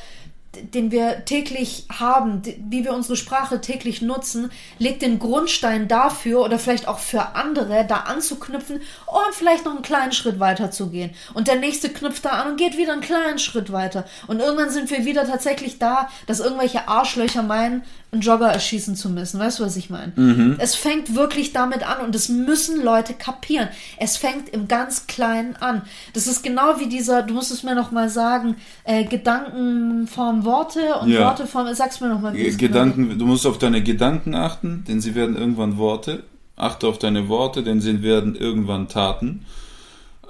den wir täglich haben, wie wir unsere Sprache täglich nutzen, legt den Grundstein dafür oder vielleicht auch für andere, da anzuknüpfen und vielleicht noch einen kleinen Schritt weiter zu gehen. Und der nächste knüpft da an und geht wieder einen kleinen Schritt weiter. Und irgendwann sind wir wieder tatsächlich da, dass irgendwelche Arschlöcher meinen, einen Jogger erschießen zu müssen. Weißt du, was ich meine? Mhm. Es fängt wirklich damit an und das müssen Leute kapieren. Es fängt im ganz Kleinen an. Das ist genau wie dieser, du musst es mir noch mal sagen, äh, Gedankenform Worte und ja. Worteform, sag's mir noch mal. Gedanken, du musst auf deine Gedanken achten, denn sie werden irgendwann Worte. Achte auf deine Worte, denn sie werden irgendwann Taten.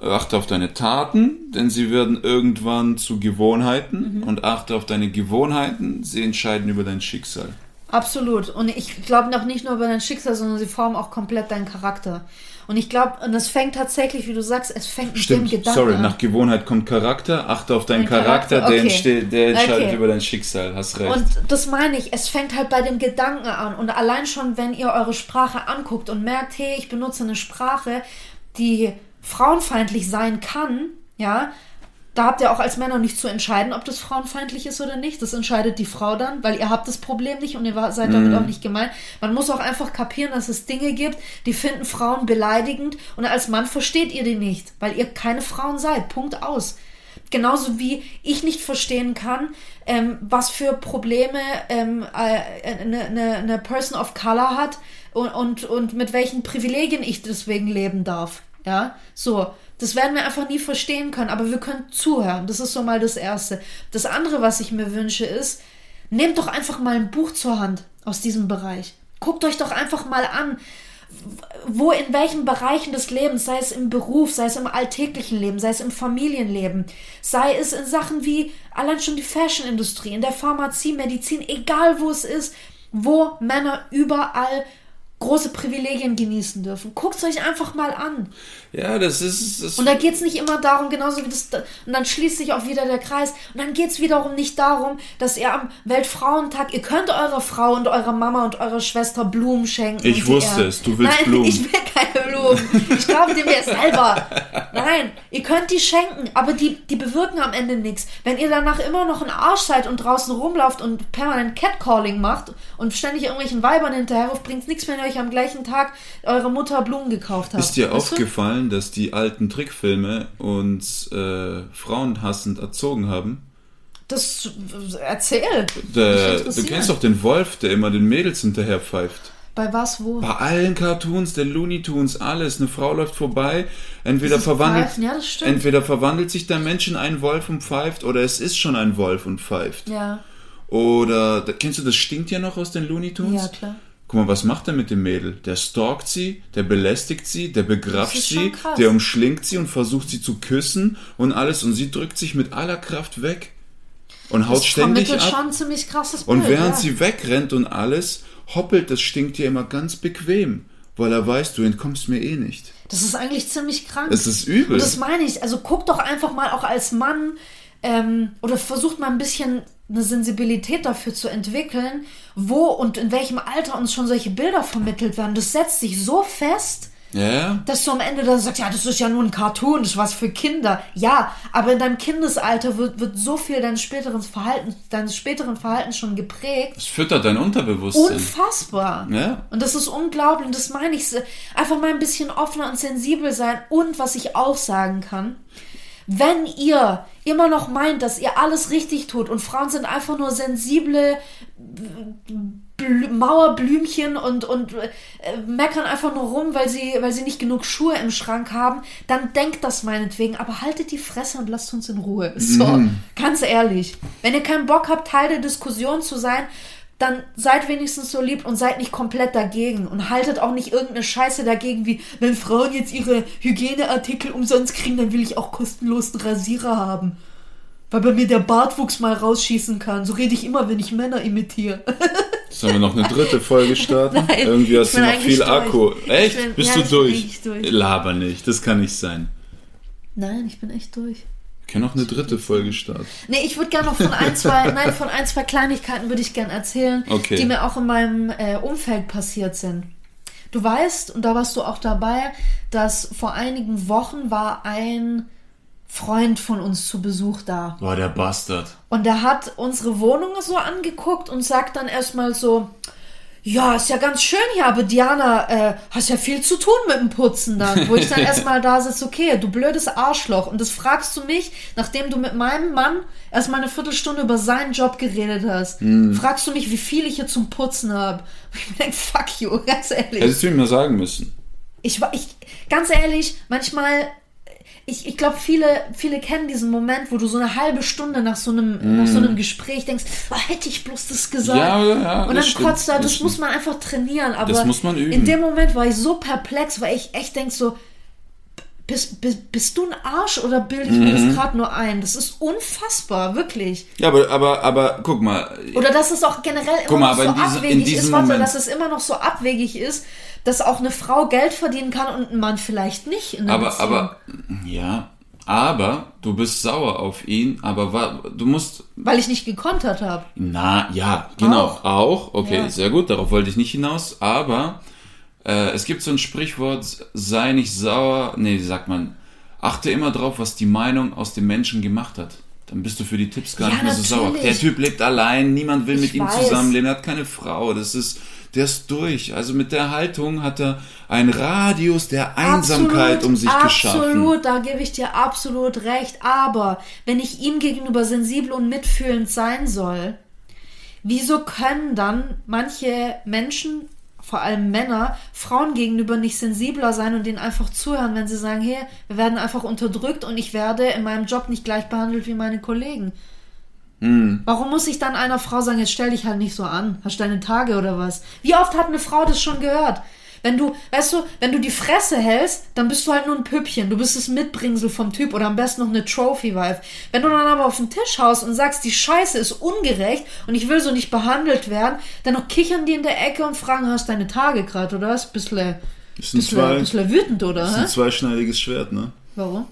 Achte auf deine Taten, denn sie werden irgendwann zu Gewohnheiten. Mhm. Und achte auf deine Gewohnheiten, sie entscheiden über dein Schicksal. Absolut. Und ich glaube noch nicht nur über dein Schicksal, sondern sie formen auch komplett deinen Charakter. Und ich glaube, und das fängt tatsächlich, wie du sagst, es fängt Stimmt, mit dem Gedanken Sorry, nach Gewohnheit kommt Charakter. Achte auf deinen Charakter, Charakter. Okay. Der, der, entscheidet okay. über dein Schicksal. Hast recht. Und das meine ich, es fängt halt bei dem Gedanken an. Und allein schon, wenn ihr eure Sprache anguckt und merkt, hey, ich benutze eine Sprache, die frauenfeindlich sein kann, ja, da habt ihr auch als Männer nicht zu entscheiden, ob das frauenfeindlich ist oder nicht. Das entscheidet die Frau dann, weil ihr habt das Problem nicht und ihr seid damit mm. auch nicht gemeint. Man muss auch einfach kapieren, dass es Dinge gibt, die finden Frauen beleidigend und als Mann versteht ihr die nicht, weil ihr keine Frauen seid. Punkt aus. Genauso wie ich nicht verstehen kann, ähm, was für Probleme ähm, äh, eine, eine, eine Person of Color hat und, und, und mit welchen Privilegien ich deswegen leben darf. Ja, so. Das werden wir einfach nie verstehen können, aber wir können zuhören. Das ist so mal das Erste. Das andere, was ich mir wünsche, ist, nehmt doch einfach mal ein Buch zur Hand aus diesem Bereich. Guckt euch doch einfach mal an, wo in welchen Bereichen des Lebens, sei es im Beruf, sei es im alltäglichen Leben, sei es im Familienleben, sei es in Sachen wie allein schon die Fashionindustrie, in der Pharmazie, Medizin, egal wo es ist, wo Männer überall große Privilegien genießen dürfen. Guckt es euch einfach mal an. Ja, das ist. Das und da geht es nicht immer darum, genauso wie das. Und dann schließt sich auch wieder der Kreis. Und dann geht es wiederum nicht darum, dass ihr am Weltfrauentag, ihr könnt eurer Frau und eurer Mama und eurer Schwester Blumen schenken. Ich wusste es, du willst Nein, Blumen. [laughs] Ich will keine Blumen. Ich kaufe die mir selber. Nein, ihr könnt die schenken, aber die, die bewirken am Ende nichts. Wenn ihr danach immer noch ein Arsch seid und draußen rumlauft und permanent Catcalling macht und ständig irgendwelchen Weibern hinterherruft, bringt es nichts, wenn ihr euch am gleichen Tag eure Mutter Blumen gekauft habt. Ist dir weißt aufgefallen, sein, dass die alten Trickfilme uns äh, frauenhassend erzogen haben? Das erzähl. Der, du kennst doch den Wolf, der immer den Mädels hinterher pfeift. Bei was, wo? Bei allen Cartoons, der Looney Tunes, alles. Eine Frau läuft vorbei, entweder verwandelt, ja, entweder verwandelt sich der Mensch in einen Wolf und pfeift, oder es ist schon ein Wolf und pfeift. Ja. Oder, kennst du das stinkt ja noch aus den Looney Tunes? Ja, klar. Guck mal, was macht er mit dem Mädel? Der stalkt sie, der belästigt sie, der begrapscht sie, der umschlingt sie und versucht sie zu küssen und alles und sie drückt sich mit aller Kraft weg und haut das ständig ab. schon ziemlich krasses Bild, und während ja. sie wegrennt und alles, hoppelt das stinkt ihr immer ganz bequem, weil er weiß, du entkommst mir eh nicht. Das ist eigentlich ziemlich krank. Es ist übel. Und das meine ich. Also guck doch einfach mal auch als Mann ähm, oder versucht mal ein bisschen eine Sensibilität dafür zu entwickeln, wo und in welchem Alter uns schon solche Bilder vermittelt werden. Das setzt sich so fest, ja. dass du am Ende dann sagst, ja, das ist ja nur ein Cartoon, das ist was für Kinder. Ja, aber in deinem Kindesalter wird, wird so viel deines späteren Verhaltens, deines späteren Verhaltens schon geprägt. Das füttert dein Unterbewusstsein. Unfassbar. Ja. Und das ist unglaublich. Und das meine ich, einfach mal ein bisschen offener und sensibel sein. Und was ich auch sagen kann, wenn ihr immer noch meint, dass ihr alles richtig tut und Frauen sind einfach nur sensible Blü Mauerblümchen und, und äh, meckern einfach nur rum, weil sie, weil sie nicht genug Schuhe im Schrank haben, dann denkt das meinetwegen, aber haltet die Fresse und lasst uns in Ruhe. So, mm. ganz ehrlich. Wenn ihr keinen Bock habt, Teil der Diskussion zu sein, dann seid wenigstens so lieb und seid nicht komplett dagegen und haltet auch nicht irgendeine Scheiße dagegen, wie wenn Frauen jetzt ihre Hygieneartikel umsonst kriegen, dann will ich auch kostenlos einen Rasierer haben. Weil bei mir der Bartwuchs mal rausschießen kann. So rede ich immer, wenn ich Männer imitiere. [laughs] Sollen wir noch eine dritte Folge starten? Nein, Irgendwie hast du noch viel durch. Akku. Echt? Bin, Bist ja, du durch? durch? Laber nicht, das kann nicht sein. Nein, ich bin echt durch. Ich kann noch eine dritte Folge starten. Nee, ich würde gerne noch von ein, zwei, [laughs] nein, von ein, zwei Kleinigkeiten würde ich gerne erzählen, okay. die mir auch in meinem äh, Umfeld passiert sind. Du weißt, und da warst du auch dabei, dass vor einigen Wochen war ein Freund von uns zu Besuch da. Boah, der Bastard. Und der hat unsere Wohnung so angeguckt und sagt dann erstmal so, ja, ist ja ganz schön hier, aber Diana, äh, hast ja viel zu tun mit dem Putzen dann. Wo ich dann [laughs] erstmal da sitze, okay, du blödes Arschloch. Und das fragst du mich, nachdem du mit meinem Mann erstmal eine Viertelstunde über seinen Job geredet hast. Fragst du mich, wie viel ich hier zum Putzen habe. Ich mir denke, fuck you, [laughs] ganz ehrlich. Hättest du ihm mal sagen müssen. Ich war, ich, ganz ehrlich, manchmal, ich, ich glaube, viele, viele kennen diesen Moment, wo du so eine halbe Stunde nach so einem, nach so einem Gespräch denkst, oh, hätte ich bloß das gesagt. Mm. Ja, ja, Und dann stimmt, kotzt er, das das, muss man einfach trainieren. Aber Das muss man üben. in dem Moment war ich so perplex, weil ich echt denk so, bist, bist, bist du ein Arsch oder bilde ich mir Mhm. das gerade nur ein? Das ist unfassbar, wirklich. Ja, aber, aber, aber guck mal. Oder dass es auch generell immer mal, noch so abwegig diesem ist, warte, Moment- dass es immer noch so abwegig ist, dass auch eine Frau Geld verdienen kann und ein Mann vielleicht nicht. Aber, Beziehung. aber, ja, aber du bist sauer auf ihn, aber wa- du musst, Weil ich nicht gekontert habe. na, ja, genau, Auch. auch, okay, Ja. sehr gut, darauf wollte ich nicht hinaus, aber äh, es gibt so ein Sprichwort, sei nicht sauer, nee, sagt man, achte immer drauf, was die Meinung aus dem Menschen gemacht hat. Dann bist du für die Tipps gar Ja, nicht mehr so sauer. Der Typ lebt allein, niemand will Ich mit ihm weiß. zusammenleben, er hat keine Frau, das ist, der ist durch. Also mit der Haltung hat er einen Radius der Einsamkeit um sich geschaffen. Absolut, da gebe ich dir absolut recht. Aber wenn ich ihm gegenüber sensibel und mitfühlend sein soll, wieso können dann manche Menschen, vor allem Männer, Frauen gegenüber nicht sensibler sein und denen einfach zuhören, wenn sie sagen, hey, wir werden einfach unterdrückt und ich werde in meinem Job nicht gleich behandelt wie meine Kollegen. Hm. Warum muss ich dann einer Frau sagen, jetzt stell dich halt nicht so an, hast deine Tage oder was? Wie oft hat eine Frau das schon gehört? Wenn du, weißt du, wenn du die Fresse hältst, dann bist du halt nur ein Püppchen. Du bist das Mitbringsel vom Typ oder am besten noch eine Trophy-Wife. Wenn du dann aber auf den Tisch haust und sagst, die Scheiße ist ungerecht und ich will so nicht behandelt werden, dann noch kichern die in der Ecke und fragen, hast deine Tage gerade oder was? Bisschen, bisschen, zwei, bisschen wütend, oder? das ist ein zweischneidiges Schwert, ne? Warum?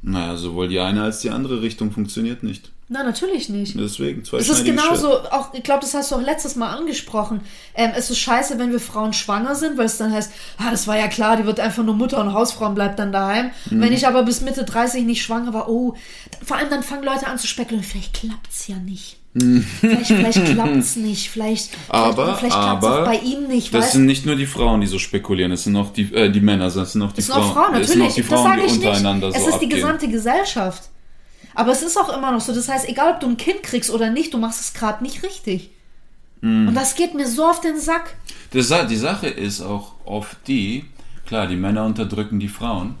Naja, sowohl die eine als die andere Richtung funktioniert nicht. Nein, natürlich nicht. Deswegen, Es zweischneidiges ist genauso, Schwert. auch, ich glaube, das hast du auch letztes Mal angesprochen. Ähm, es ist scheiße, wenn wir Frauen schwanger sind, weil es dann heißt, ah, das war ja klar, die wird einfach nur Mutter und Hausfrau und bleibt dann daheim. Mhm. Wenn ich aber bis Mitte 30 nicht schwanger war, oh, vor allem dann fangen Leute an zu spekulieren, vielleicht klappt's ja nicht. Vielleicht, vielleicht klappt's [laughs] nicht, vielleicht. Aber- vielleicht, vielleicht aber auch bei ihm nicht, Das weißt sind nicht nur die Frauen, die so spekulieren, es sind auch die, äh, die Männer, das sind auch die Es sind Frauen. auch Frauen, Es sind natürlich. auch die das Frauen, sage die ich untereinander nicht. so Es ist die abgehen. gesamte Gesellschaft. Aber es ist auch immer noch so. Das heißt, egal ob du ein Kind kriegst oder nicht, du machst es gerade nicht richtig. Mhm. Und das geht mir so auf den Sack. Das, die Sache ist auch oft die, klar, die Männer unterdrücken die Frauen,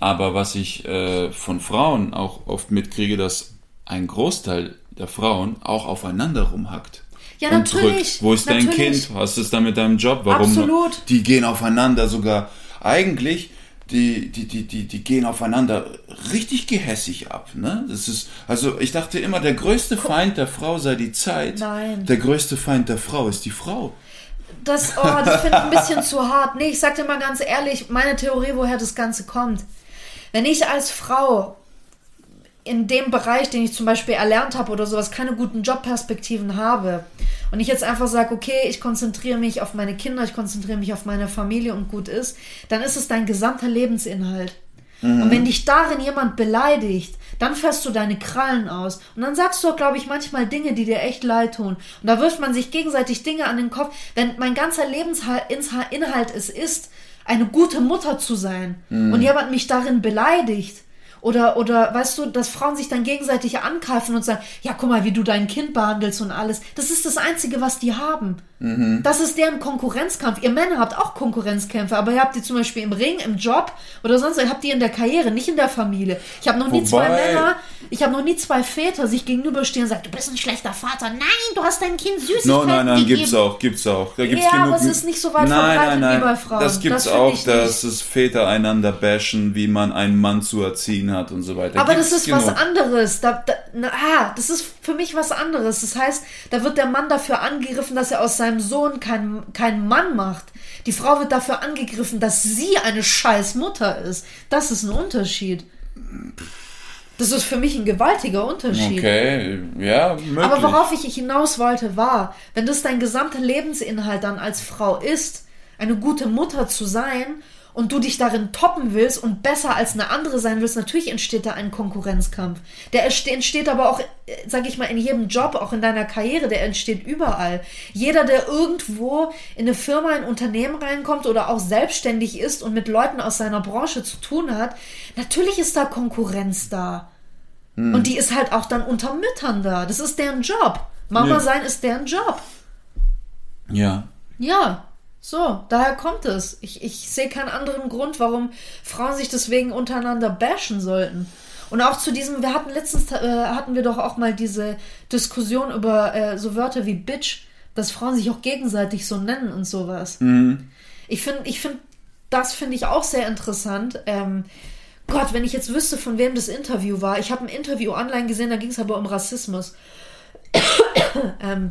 aber was ich äh, von Frauen auch oft mitkriege, dass ein Großteil der Frauen auch aufeinander rumhackt. Ja, und natürlich, Drückt. Wo ist dein natürlich. Kind? Was ist da mit deinem Job? Warum? Absolut. Die gehen aufeinander sogar. Eigentlich, die, die, die, die, die gehen aufeinander richtig gehässig ab. Ne? Das ist, also ich dachte immer, der größte Feind der Frau sei die Zeit. Nein. Der größte Feind der Frau ist die Frau. Das, oh, das finde ich ein bisschen zu hart. Nee, ich sag dir mal ganz ehrlich, meine Theorie, woher das Ganze kommt. Wenn ich als Frau in dem Bereich, den ich zum Beispiel erlernt habe oder sowas, keine guten Jobperspektiven habe und ich jetzt einfach sage, okay, ich konzentriere mich auf meine Kinder, ich konzentriere mich auf meine Familie und gut ist, dann ist es dein gesamter Lebensinhalt. Und wenn dich darin jemand beleidigt, dann fährst du deine Krallen aus. Und dann sagst du auch, glaube ich, manchmal Dinge, die dir echt leid tun. Und da wirft man sich gegenseitig Dinge an den Kopf. Wenn mein ganzer Lebensinhalt es ist, eine gute Mutter zu sein und jemand mich darin beleidigt, oder, oder, weißt du, dass Frauen sich dann gegenseitig angreifen und sagen, ja, guck mal, wie du dein Kind behandelst und alles. Das ist das Einzige, was die haben. Das ist deren Konkurrenzkampf. Ihr Männer habt auch Konkurrenzkämpfe, aber ihr habt die zum Beispiel im Ring, im Job oder sonst, ihr habt die in der Karriere, nicht in der Familie. Ich habe noch nie zwei Wobei- Männer, ich habe noch nie zwei Väter sich gegenüberstehen und sagen, du bist ein schlechter Vater. Nein, du hast dein Kind Süßigkeiten No, nein, nein, gegeben. gibt's auch, gibt's auch. Da gibt's Ja, genug aber es ist nicht so weit nein, verbreitet nein, nein. wie bei Frauen. Das gibt's Das auch, dass es Väter einander bashen, wie man einen Mann zu erziehen hat und so weiter. Aber Gibt's das ist genug. was anderes. Da, da, na, ah, das ist für mich was anderes. Das heißt, da wird der Mann dafür angegriffen, dass er aus seinem Sohn keinen kein Mann macht. Die Frau wird dafür angegriffen, dass sie eine scheiß Mutter ist. Das ist ein Unterschied. Das ist für mich ein gewaltiger Unterschied. Okay, ja, möglich. Aber worauf ich hinaus wollte, war, wenn das dein gesamter Lebensinhalt dann als Frau ist, eine gute Mutter zu sein und du dich darin toppen willst und besser als eine andere sein willst, natürlich entsteht da ein Konkurrenzkampf. Der entsteht aber auch, äh, sag ich mal, in jedem Job, auch in deiner Karriere, der entsteht überall. Jeder, der irgendwo in eine Firma, ein Unternehmen reinkommt oder auch selbstständig ist und mit Leuten aus seiner Branche zu tun hat, natürlich ist da Konkurrenz da. Hm. Und die ist halt auch dann unter Müttern da. Das ist deren Job. Mama ja. sein ist deren Job. Ja. Ja. So, daher kommt es. Ich, ich sehe keinen anderen Grund, warum Frauen sich deswegen untereinander bashen sollten. Und auch zu diesem, wir hatten letztens, äh, hatten wir doch auch mal diese Diskussion über äh, so Wörter wie Bitch, dass Frauen sich auch gegenseitig so nennen und sowas. Mhm. Ich finde, ich finde, das finde ich auch sehr interessant. Ähm, Gott, wenn ich jetzt wüsste, von wem das Interview war. Ich habe ein Interview online gesehen, da ging es aber um Rassismus. [coughs] ähm,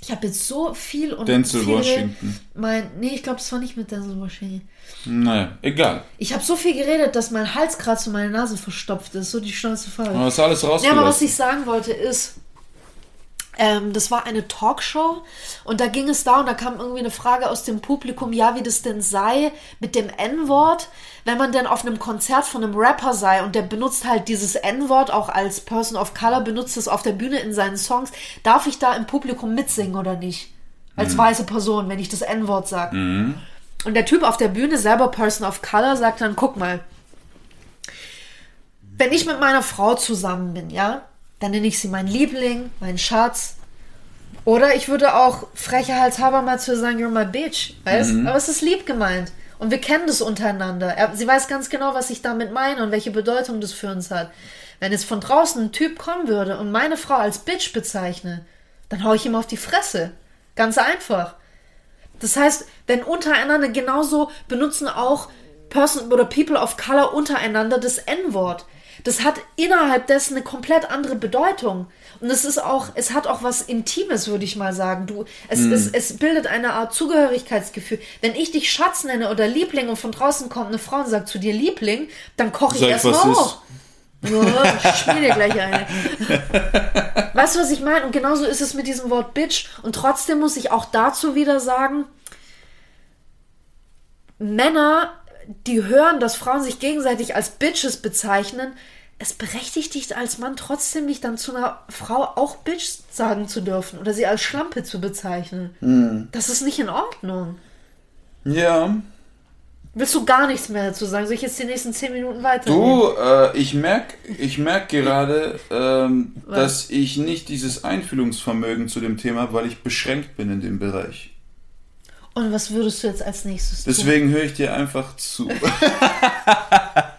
ich habe jetzt so viel und Denzel viel Washington. Mein, nee, ich glaube, das war nicht mit Denzel Washington. Naja, egal. Ich habe so viel geredet, dass mein Hals gerade zu meiner Nase verstopft ist. So die schnellste Frage. Aber ist alles rausgelassen. Ja, aber was ich sagen wollte ist, ähm, das war eine Talkshow und da ging es da und da kam irgendwie eine Frage aus dem Publikum, ja, wie das denn sei mit dem N-Wort, wenn man denn auf einem Konzert von einem Rapper sei und der benutzt halt dieses N-Wort auch als Person of Color, benutzt es auf der Bühne in seinen Songs, darf ich da im Publikum mitsingen oder nicht? Als mhm. weiße Person, wenn ich das N-Wort sage. Mhm. Und der Typ auf der Bühne, selber Person of Color, sagt dann, guck mal, wenn ich mit meiner Frau zusammen bin, ja, dann nenne ich sie mein Liebling, mein Schatz. Oder ich würde auch frecher halshaber mal zu sagen, you're my bitch, weißt? Mhm. Aber es ist lieb gemeint. Und wir kennen das untereinander. Er, sie weiß ganz genau, was ich damit meine und welche Bedeutung das für uns hat. Wenn jetzt von draußen ein Typ kommen würde und meine Frau als Bitch bezeichne, dann hau ich ihm auf die Fresse. Ganz einfach. Das heißt, denn untereinander genauso benutzen auch Person oder People of Color untereinander das N-Wort das hat innerhalb dessen eine komplett andere Bedeutung. Und es ist auch, es hat auch was Intimes, würde ich mal sagen. Du, es, mm. es, es bildet eine Art Zugehörigkeitsgefühl. Wenn ich dich Schatz nenne oder Liebling und von draußen kommt eine Frau und sagt zu dir Liebling, dann koche ich erstmal hoch. Ja, ich spiele dir gleich eine. [laughs] weißt du, was ich meine? Und genauso ist es mit diesem Wort Bitch. Und trotzdem muss ich auch dazu wieder sagen, Männer die hören, dass Frauen sich gegenseitig als Bitches bezeichnen, es berechtigt dich als Mann trotzdem nicht dann zu einer Frau auch Bitch sagen zu dürfen oder sie als Schlampe zu bezeichnen. Hm. Das ist nicht in Ordnung. Ja. Willst du gar nichts mehr dazu sagen? Soll ich jetzt die nächsten zehn Minuten weiter? Du, äh, ich merke ich merk gerade, ähm, dass ich nicht dieses Einfühlungsvermögen zu dem Thema habe, weil ich beschränkt bin in dem Bereich. Und was würdest du jetzt als nächstes tun? Deswegen höre ich dir einfach zu. [laughs] [laughs]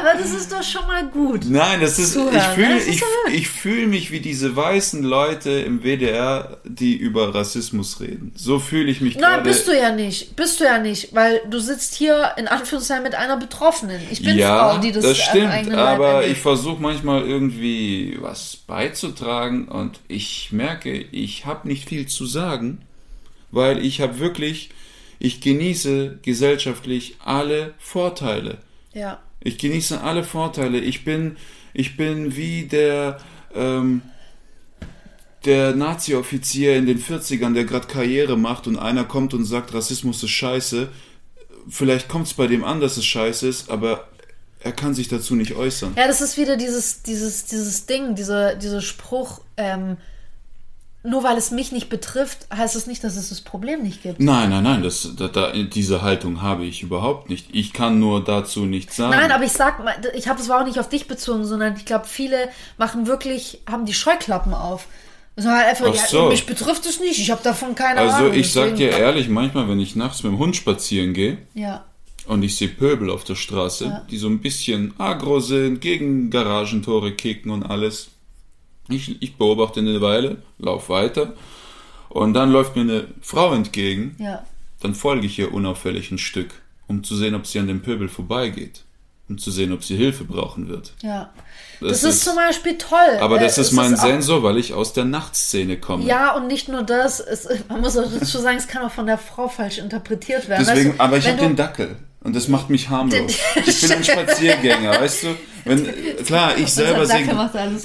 Aber das ist doch schon mal gut. Nein, das ist, Zuhören. ich fühle ich, ich fühl mich wie diese weißen Leute im WDR, die über Rassismus reden. So fühle ich mich gerade. Nein, bist du ja nicht. Bist du ja nicht, weil du sitzt hier in Anführungszeichen mit einer Betroffenen. Ich bin ja, Frau, die das das stimmt, aber ich versuche manchmal irgendwie was beizutragen und ich merke, ich habe nicht viel zu sagen weil ich habe wirklich, ich genieße gesellschaftlich alle Vorteile. Ja. Ich genieße alle Vorteile. Ich bin, ich bin wie der, ähm, der Nazi-Offizier in den 40ern, der gerade Karriere macht und einer kommt und sagt, Rassismus ist scheiße. Vielleicht kommt es bei dem an, dass es scheiße ist, aber er kann sich dazu nicht äußern. Ja, das ist wieder dieses, dieses, dieses Ding, dieser, dieser Spruch, ähm, nur weil es mich nicht betrifft, heißt es nicht, dass es das Problem nicht gibt. Nein, nein, nein, das, da, da, diese Haltung habe ich überhaupt nicht. Ich kann nur dazu nichts sagen. Nein, aber ich sag mal, ich habe das war auch nicht auf dich bezogen, sondern ich glaube, viele machen wirklich, haben die Scheuklappen auf. Also halt einfach, Ach so. ja, mich betrifft es nicht, ich habe davon keine also, Ahnung. Also ich sag dir ehrlich, manchmal, wenn ich nachts mit dem Hund spazieren gehe, ja. und ich sehe Pöbel auf der Straße, ja. die so ein bisschen agro sind, gegen Garagentore kicken und alles, ich, ich beobachte eine Weile, lauf weiter und dann läuft mir eine Frau entgegen. Ja. Dann folge ich ihr unauffällig ein Stück, um zu sehen, ob sie an dem Pöbel vorbeigeht. Um zu sehen, ob sie Hilfe brauchen wird. Ja. Das, das ist, ist, zum Beispiel toll. Aber das äh, ist mein ist Sensor, weil ich aus der Nachtszene komme. Ja, und nicht nur das. Es, man muss auch dazu sagen, es kann auch von der Frau falsch interpretiert werden. Deswegen, weißt du, aber ich habe den Dackel. Und das macht mich harmlos. Ich bin ein Spaziergänger, weißt du? Wenn, klar, ich selber sehe,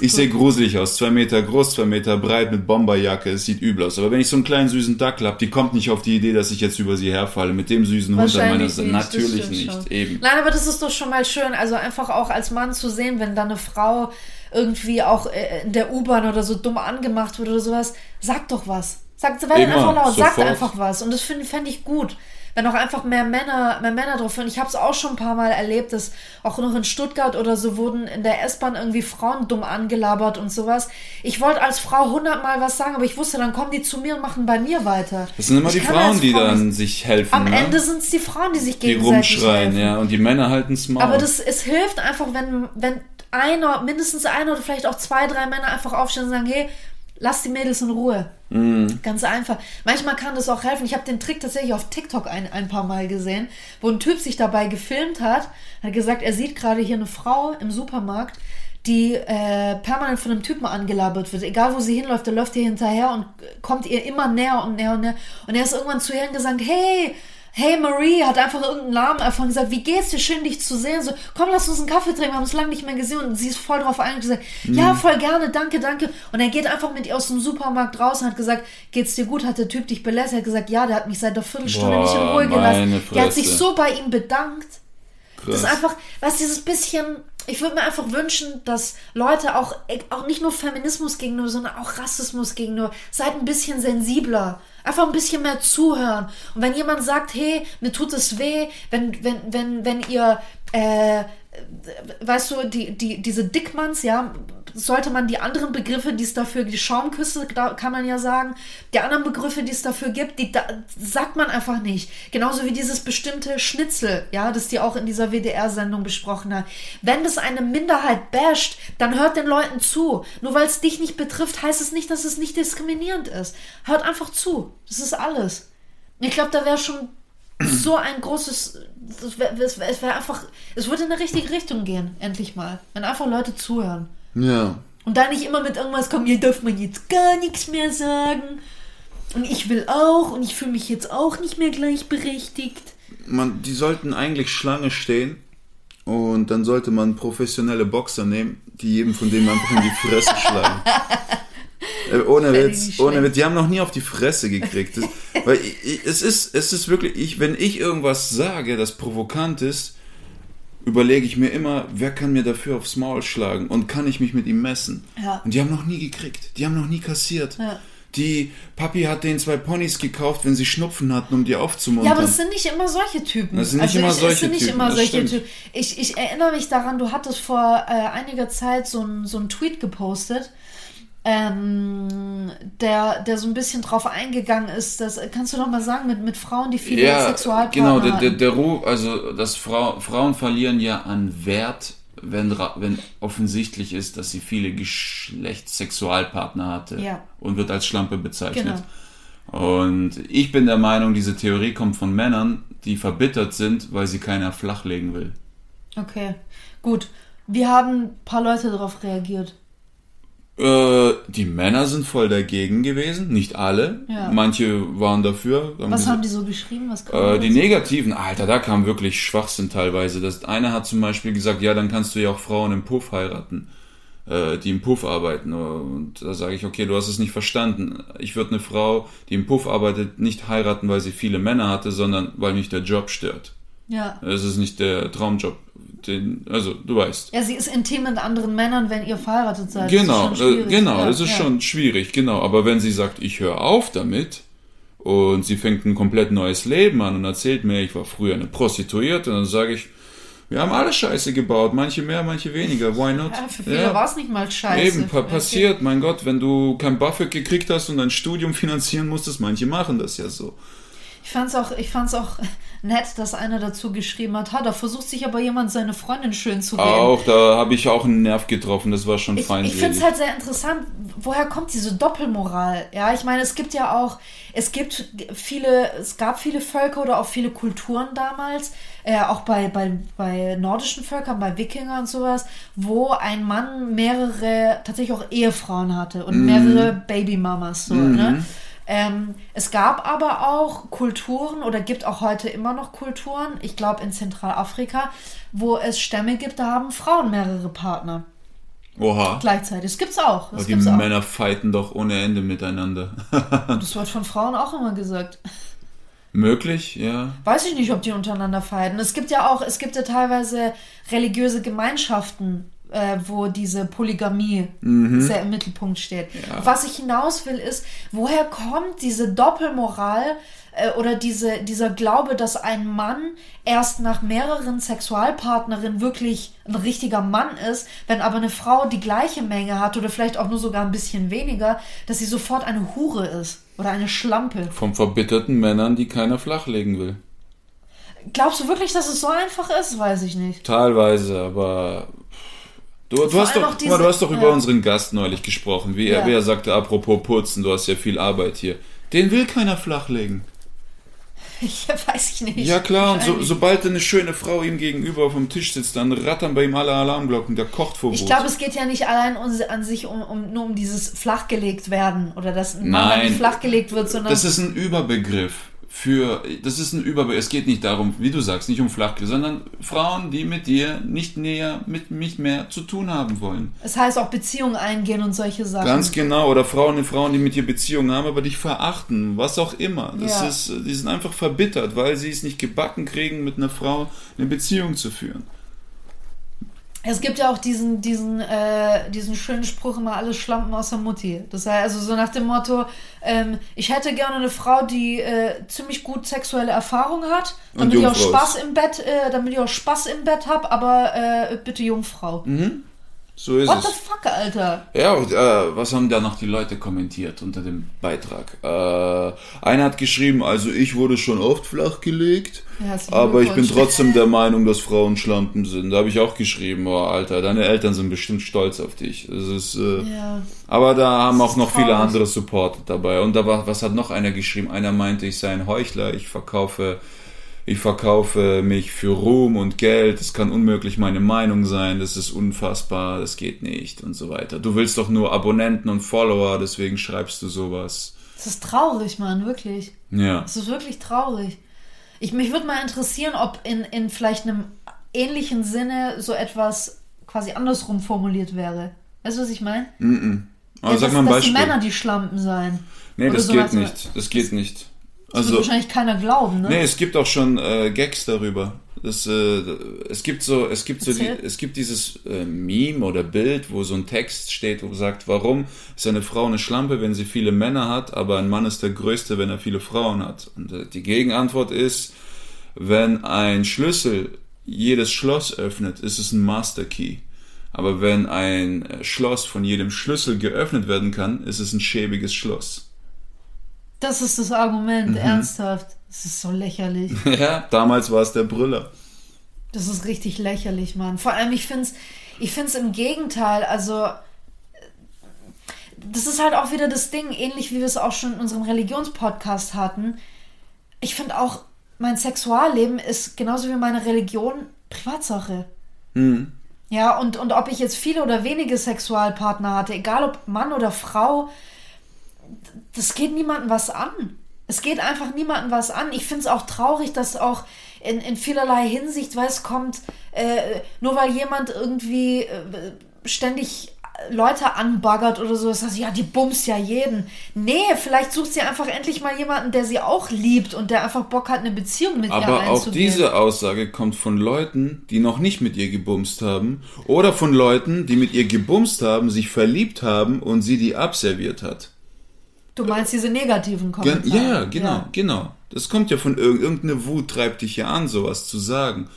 ich sehe gruselig aus. Zwei Meter groß, zwei Meter breit mit Bomberjacke. Es sieht übel aus. Aber wenn ich so einen kleinen süßen Dackel habe, die kommt nicht auf die Idee, dass ich jetzt über sie herfalle. Mit dem süßen Hund an meiner Seite. Natürlich nicht. schon. Eben. Nein, aber das ist doch schon mal schön. Also einfach auch als Mann zu sehen, wenn da eine Frau irgendwie auch äh, in der U-Bahn oder so dumm angemacht wird oder sowas, sag doch was. Sagt, werdet Immer, einfach laut, sagt sofort. einfach was. Und das finde fänd ich gut. Wenn auch einfach mehr Männer, mehr Männer drauf hören. Ich habe es auch schon ein paar Mal erlebt, dass auch noch in Stuttgart oder so wurden in der S-Bahn irgendwie Frauen dumm angelabert und sowas. Ich wollte als Frau hundertmal was sagen, aber ich wusste, dann kommen die zu mir und machen bei mir weiter. Das sind immer Ich die Frauen, die dann sich helfen. Am ne? Ende sind es die Frauen, die sich die gegenseitig rumschreien, helfen. ja. Und die Männer halten's Maul. Aber das, es hilft einfach, wenn, wenn einer, mindestens einer oder vielleicht auch zwei, drei Männer einfach aufstehen und sagen, hey, lass die Mädels in Ruhe. Ganz einfach. Manchmal kann das auch helfen. Ich habe den Trick tatsächlich auf TikTok ein, ein paar Mal gesehen, wo ein Typ sich dabei gefilmt hat, hat gesagt, er sieht gerade hier eine Frau im Supermarkt, die äh, permanent von einem Typen angelabert wird. Egal wo sie hinläuft, der läuft ihr hinterher und kommt ihr immer näher und näher und näher. Und er ist irgendwann zu ihr gesagt, hey, Hey Marie hat einfach irgendeinen Namen erfahren und gesagt, wie geht's dir? Schön dich zu sehen. So, komm, lass uns einen Kaffee trinken, wir haben uns lange nicht mehr gesehen. Und sie ist voll drauf eingegangen und gesagt, ja, voll gerne, danke, danke. Und er geht einfach mit ihr aus dem Supermarkt raus und hat gesagt, geht's dir gut? Hat der Typ dich belästigt? Er hat gesagt, ja, der hat mich seit der Viertelstunde Boah, nicht in Ruhe gelassen. Der hat sich so bei ihm bedankt. Das ist Krass. einfach, was dieses bisschen, ich würde mir einfach wünschen, dass Leute auch, auch nicht nur Feminismus gegenüber, sondern auch Rassismus gegenüber, seid ein bisschen sensibler. Einfach ein bisschen mehr zuhören. Und wenn jemand sagt, hey, mir tut es weh, wenn, wenn, wenn, wenn ihr, äh, weißt du, die, die, diese Dickmanns, ja, sollte man die anderen Begriffe, die es dafür, die Schaumküsse, kann man ja sagen, die anderen Begriffe, die es dafür gibt, die da, sagt man einfach nicht. Genauso wie dieses bestimmte Schnitzel, ja, das die auch in dieser WDR-Sendung besprochen hat. Wenn das eine Minderheit basht, dann hört den Leuten zu. Nur weil es dich nicht betrifft, heißt es nicht, dass es nicht diskriminierend ist. Hört einfach zu. Das ist alles. Ich glaube, da wäre schon so ein großes, es wäre wär einfach, es würde in eine richtige Richtung gehen, endlich mal. Wenn einfach Leute zuhören. Ja. Und da nicht immer mit irgendwas kommen, hier darf man jetzt gar nichts mehr sagen. Und ich will auch und ich fühle mich jetzt auch nicht mehr gleichberechtigt. man, die sollten eigentlich Schlange stehen und dann sollte man professionelle Boxer nehmen, die jedem von denen einfach in die Fresse [laughs] schlagen. Äh, ohne Witz, ohne. Witz, die haben noch nie auf die Fresse gekriegt. Das, weil ich, ich, es ist, es ist wirklich, ich, wenn ich irgendwas sage, das provokant ist, überlege ich mir immer, wer kann mir dafür aufs Maul schlagen und kann ich mich mit ihm messen? Ja. Und die haben noch nie gekriegt, die haben noch nie kassiert. Ja. Die Papi hat denen zwei Ponys gekauft, wenn sie Schnupfen hatten, um die aufzumuntern. Ja, aber das sind nicht immer solche Typen. Das sind nicht immer ich, solche es sind nicht Typen, immer solche. Typen. Ich, ich erinnere mich daran, du hattest vor äh, einiger Zeit so einen so einen Tweet gepostet, ähm, der, der so ein bisschen drauf eingegangen ist, dass, kannst du noch mal sagen, mit, mit Frauen, die viele Sexualpartner genau, der, der, der Ruf, also dass Frau, Frauen verlieren ja an Wert, wenn, wenn offensichtlich ist, dass sie viele Geschlechtssexualpartner hatte Ja. und wird als Schlampe bezeichnet. Und ich bin der Meinung, diese Theorie kommt von Männern, die verbittert sind, weil sie keiner flachlegen will. Okay, gut. Wie haben ein paar Leute darauf reagiert? Äh, die Männer sind voll dagegen gewesen, nicht alle. Ja. Manche waren dafür. Was gesagt- haben die so geschrieben? Was Äh, die negativen, Alter, da kam wirklich Schwachsinn teilweise. Das eine hat zum Beispiel gesagt, ja, dann kannst du ja auch Frauen im Puff heiraten, äh, die im Puff arbeiten. Und da sage ich, okay, du hast es nicht verstanden. Ich würde eine Frau, die im Puff arbeitet, nicht heiraten, weil sie viele Männer hatte, sondern weil mich der Job stört. Ja. Es ist nicht der Traumjob. Den, also, du weißt. Ja, sie ist intim mit anderen Männern, wenn ihr verheiratet seid. Genau, das ist schon äh, genau, Ja, das ist ja. schon schwierig, genau. Aber wenn sie sagt, ich höre auf damit und sie fängt ein komplett neues Leben an und erzählt mir, ich war früher eine Prostituierte, dann sage ich, wir haben alle Scheiße gebaut, manche mehr, manche weniger, why not? Ja, für viele war es nicht mal scheiße. Eben, pa passiert, mein Gott, wenn du kein Buffett gekriegt hast und dein Studium finanzieren musstest, manche machen das ja so. Ich fand's auch, ich fand's auch nett, dass einer dazu geschrieben hat, ha, da versucht sich aber jemand seine Freundin schön zu reden. Auch, da habe ich auch einen Nerv getroffen, das war schon Ich, ich finde es halt sehr interessant, woher kommt diese Doppelmoral? Ja, ich meine, es gibt ja auch, es gibt viele, es gab viele Völker oder auch viele Kulturen damals, äh, auch bei, bei, bei nordischen Völkern, bei Wikingern und sowas, wo ein Mann mehrere, tatsächlich auch Ehefrauen hatte und mehrere Babymamas, so, ne? Ähm, es gab aber auch Kulturen oder gibt auch heute immer noch Kulturen, ich glaube in Zentralafrika, wo es Stämme gibt, da haben Frauen mehrere Partner Oha. gleichzeitig. Das gibt's auch. Das Aber die gibt's auch. Männer fighten doch ohne Ende miteinander. [laughs] Das wird von Frauen auch immer gesagt. Möglich, ja. Weiß ich nicht, ob die untereinander fighten. Es gibt ja auch, es gibt ja teilweise religiöse Gemeinschaften, äh, wo diese Polygamie sehr im Mittelpunkt steht. Was ich hinaus will, ist, woher kommt diese Doppelmoral äh, oder diese, dieser Glaube, dass ein Mann erst nach mehreren Sexualpartnerinnen wirklich ein richtiger Mann ist, wenn aber eine Frau die gleiche Menge hat oder vielleicht auch nur sogar ein bisschen weniger, dass sie sofort eine Hure ist oder eine Schlampe. Von verbitterten Männern, die keiner flachlegen will. Glaubst du wirklich, dass es so einfach ist? Weiß ich nicht. Teilweise, aber. Du, du, hast doch, guck mal, du diese- hast doch über ja. unseren Gast neulich gesprochen, wie, er, Ja. wie er sagte, apropos Putzen, du hast ja viel Arbeit hier. Den will keiner flachlegen. [laughs] Ich weiß ich nicht. Ja klar, und so, sobald eine schöne Frau ihm gegenüber auf dem Tisch sitzt, dann rattern bei ihm alle Alarmglocken, der kocht vor Ich glaube, es geht ja nicht allein um, an sich um, um, nur um dieses flachgelegt werden oder dass ein Mann nicht flachgelegt wird, sondern Das ist ein Überbegriff für, das ist ein Überbegriff, es geht nicht darum, wie du sagst, nicht um Flachgelegt, sondern Frauen, die mit dir nicht näher, mit mich mehr zu tun haben wollen. es heißt auch Beziehungen eingehen und solche Sachen. Ganz genau, oder Frauen, Frauen, die mit dir Beziehungen haben, aber dich verachten, was auch immer. Das Ja. ist, die sind einfach verbittert, weil sie es nicht gebacken kriegen, mit einer Frau eine Beziehung zu führen. Es gibt ja auch diesen, diesen, äh, diesen schönen Spruch immer alles Schlampen außer Mutti. Das heißt also so nach dem Motto, ähm, ich hätte gerne eine Frau, die äh, ziemlich gut sexuelle Erfahrung hat, Und damit ich auch Spaß im Bett, äh, damit ich auch Spaß im Bett habe, aber äh, bitte Jungfrau. So ist What es. the fuck, Alter? Ja, und, äh, was haben da noch die Leute kommentiert unter dem Beitrag? Äh, einer hat geschrieben, also ich wurde schon oft flachgelegt, Herzlichen aber ich bin trotzdem der [laughs] Meinung, dass Frauen Schlampen sind. Da habe ich auch geschrieben, oh Alter, deine Eltern sind bestimmt stolz auf dich. Das ist, äh, Ja. aber da haben Das auch noch viele traurig. andere Support dabei. Und da war, was hat noch einer geschrieben? Einer meinte, ich sei ein Heuchler, ich verkaufe, ich verkaufe mich für Ruhm und Geld, das kann unmöglich meine Meinung sein, das ist unfassbar, das geht nicht und so weiter. Du willst doch nur Abonnenten und Follower, deswegen schreibst du sowas. Das ist traurig, Mann, wirklich. Ja. Das ist wirklich traurig. Ich, mich würde mal interessieren, ob in, in vielleicht einem ähnlichen Sinne so etwas quasi andersrum formuliert wäre. Weißt du, was ich meine? Aber Ja, sag dass, mal ein dass Beispiel. die Männer die Schlampen seien. nee, Oder das so geht also nicht. Das geht nicht. Das Also, wird wahrscheinlich keiner glauben, ne? Nee, es gibt auch schon äh, Gags darüber. Das, äh, es gibt so, es gibt so, die, Erzähl. es gibt dieses äh, Meme oder Bild, wo so ein Text steht, wo sagt, warum ist eine Frau eine Schlampe, wenn sie viele Männer hat, aber ein Mann ist der Größte, wenn er viele Frauen hat. Und äh, die Gegenantwort ist, wenn ein Schlüssel jedes Schloss öffnet, ist es ein Master Key. Aber wenn ein äh, Schloss von jedem Schlüssel geöffnet werden kann, ist es ein schäbiges Schloss. Das ist das Argument, Mhm. ernsthaft. Das ist so lächerlich. [laughs] ja, damals war es der Brüller. Das ist richtig lächerlich, Mann. Vor allem, ich finde es ich find's im Gegenteil. Also, das ist halt auch wieder das Ding, ähnlich wie wir es auch schon in unserem Religionspodcast hatten. Ich finde auch, mein Sexualleben ist genauso wie meine Religion Privatsache. Ja, und, und ob ich jetzt viele oder wenige Sexualpartner hatte, egal ob Mann oder Frau, das geht niemandem was an. Es geht einfach niemandem was an. Ich finde es auch traurig, dass auch in, in vielerlei Hinsicht, weil es kommt, äh, nur weil jemand irgendwie äh, ständig Leute anbaggert oder so, das heißt, ja, die bumst ja jeden. Nee, vielleicht sucht sie einfach endlich mal jemanden, der sie auch liebt und der einfach Bock hat, eine Beziehung mit ihr Aber auch einzugehen. diese Aussage kommt von Leuten, die noch nicht mit ihr gebumst haben. Oder von Leuten, die mit ihr gebumst haben, sich verliebt haben und sie die abserviert hat. Du meinst diese negativen Kommentare? ja, genau, genau. Das kommt ja von irg irgendeine Wut, treibt dich ja an, sowas zu sagen.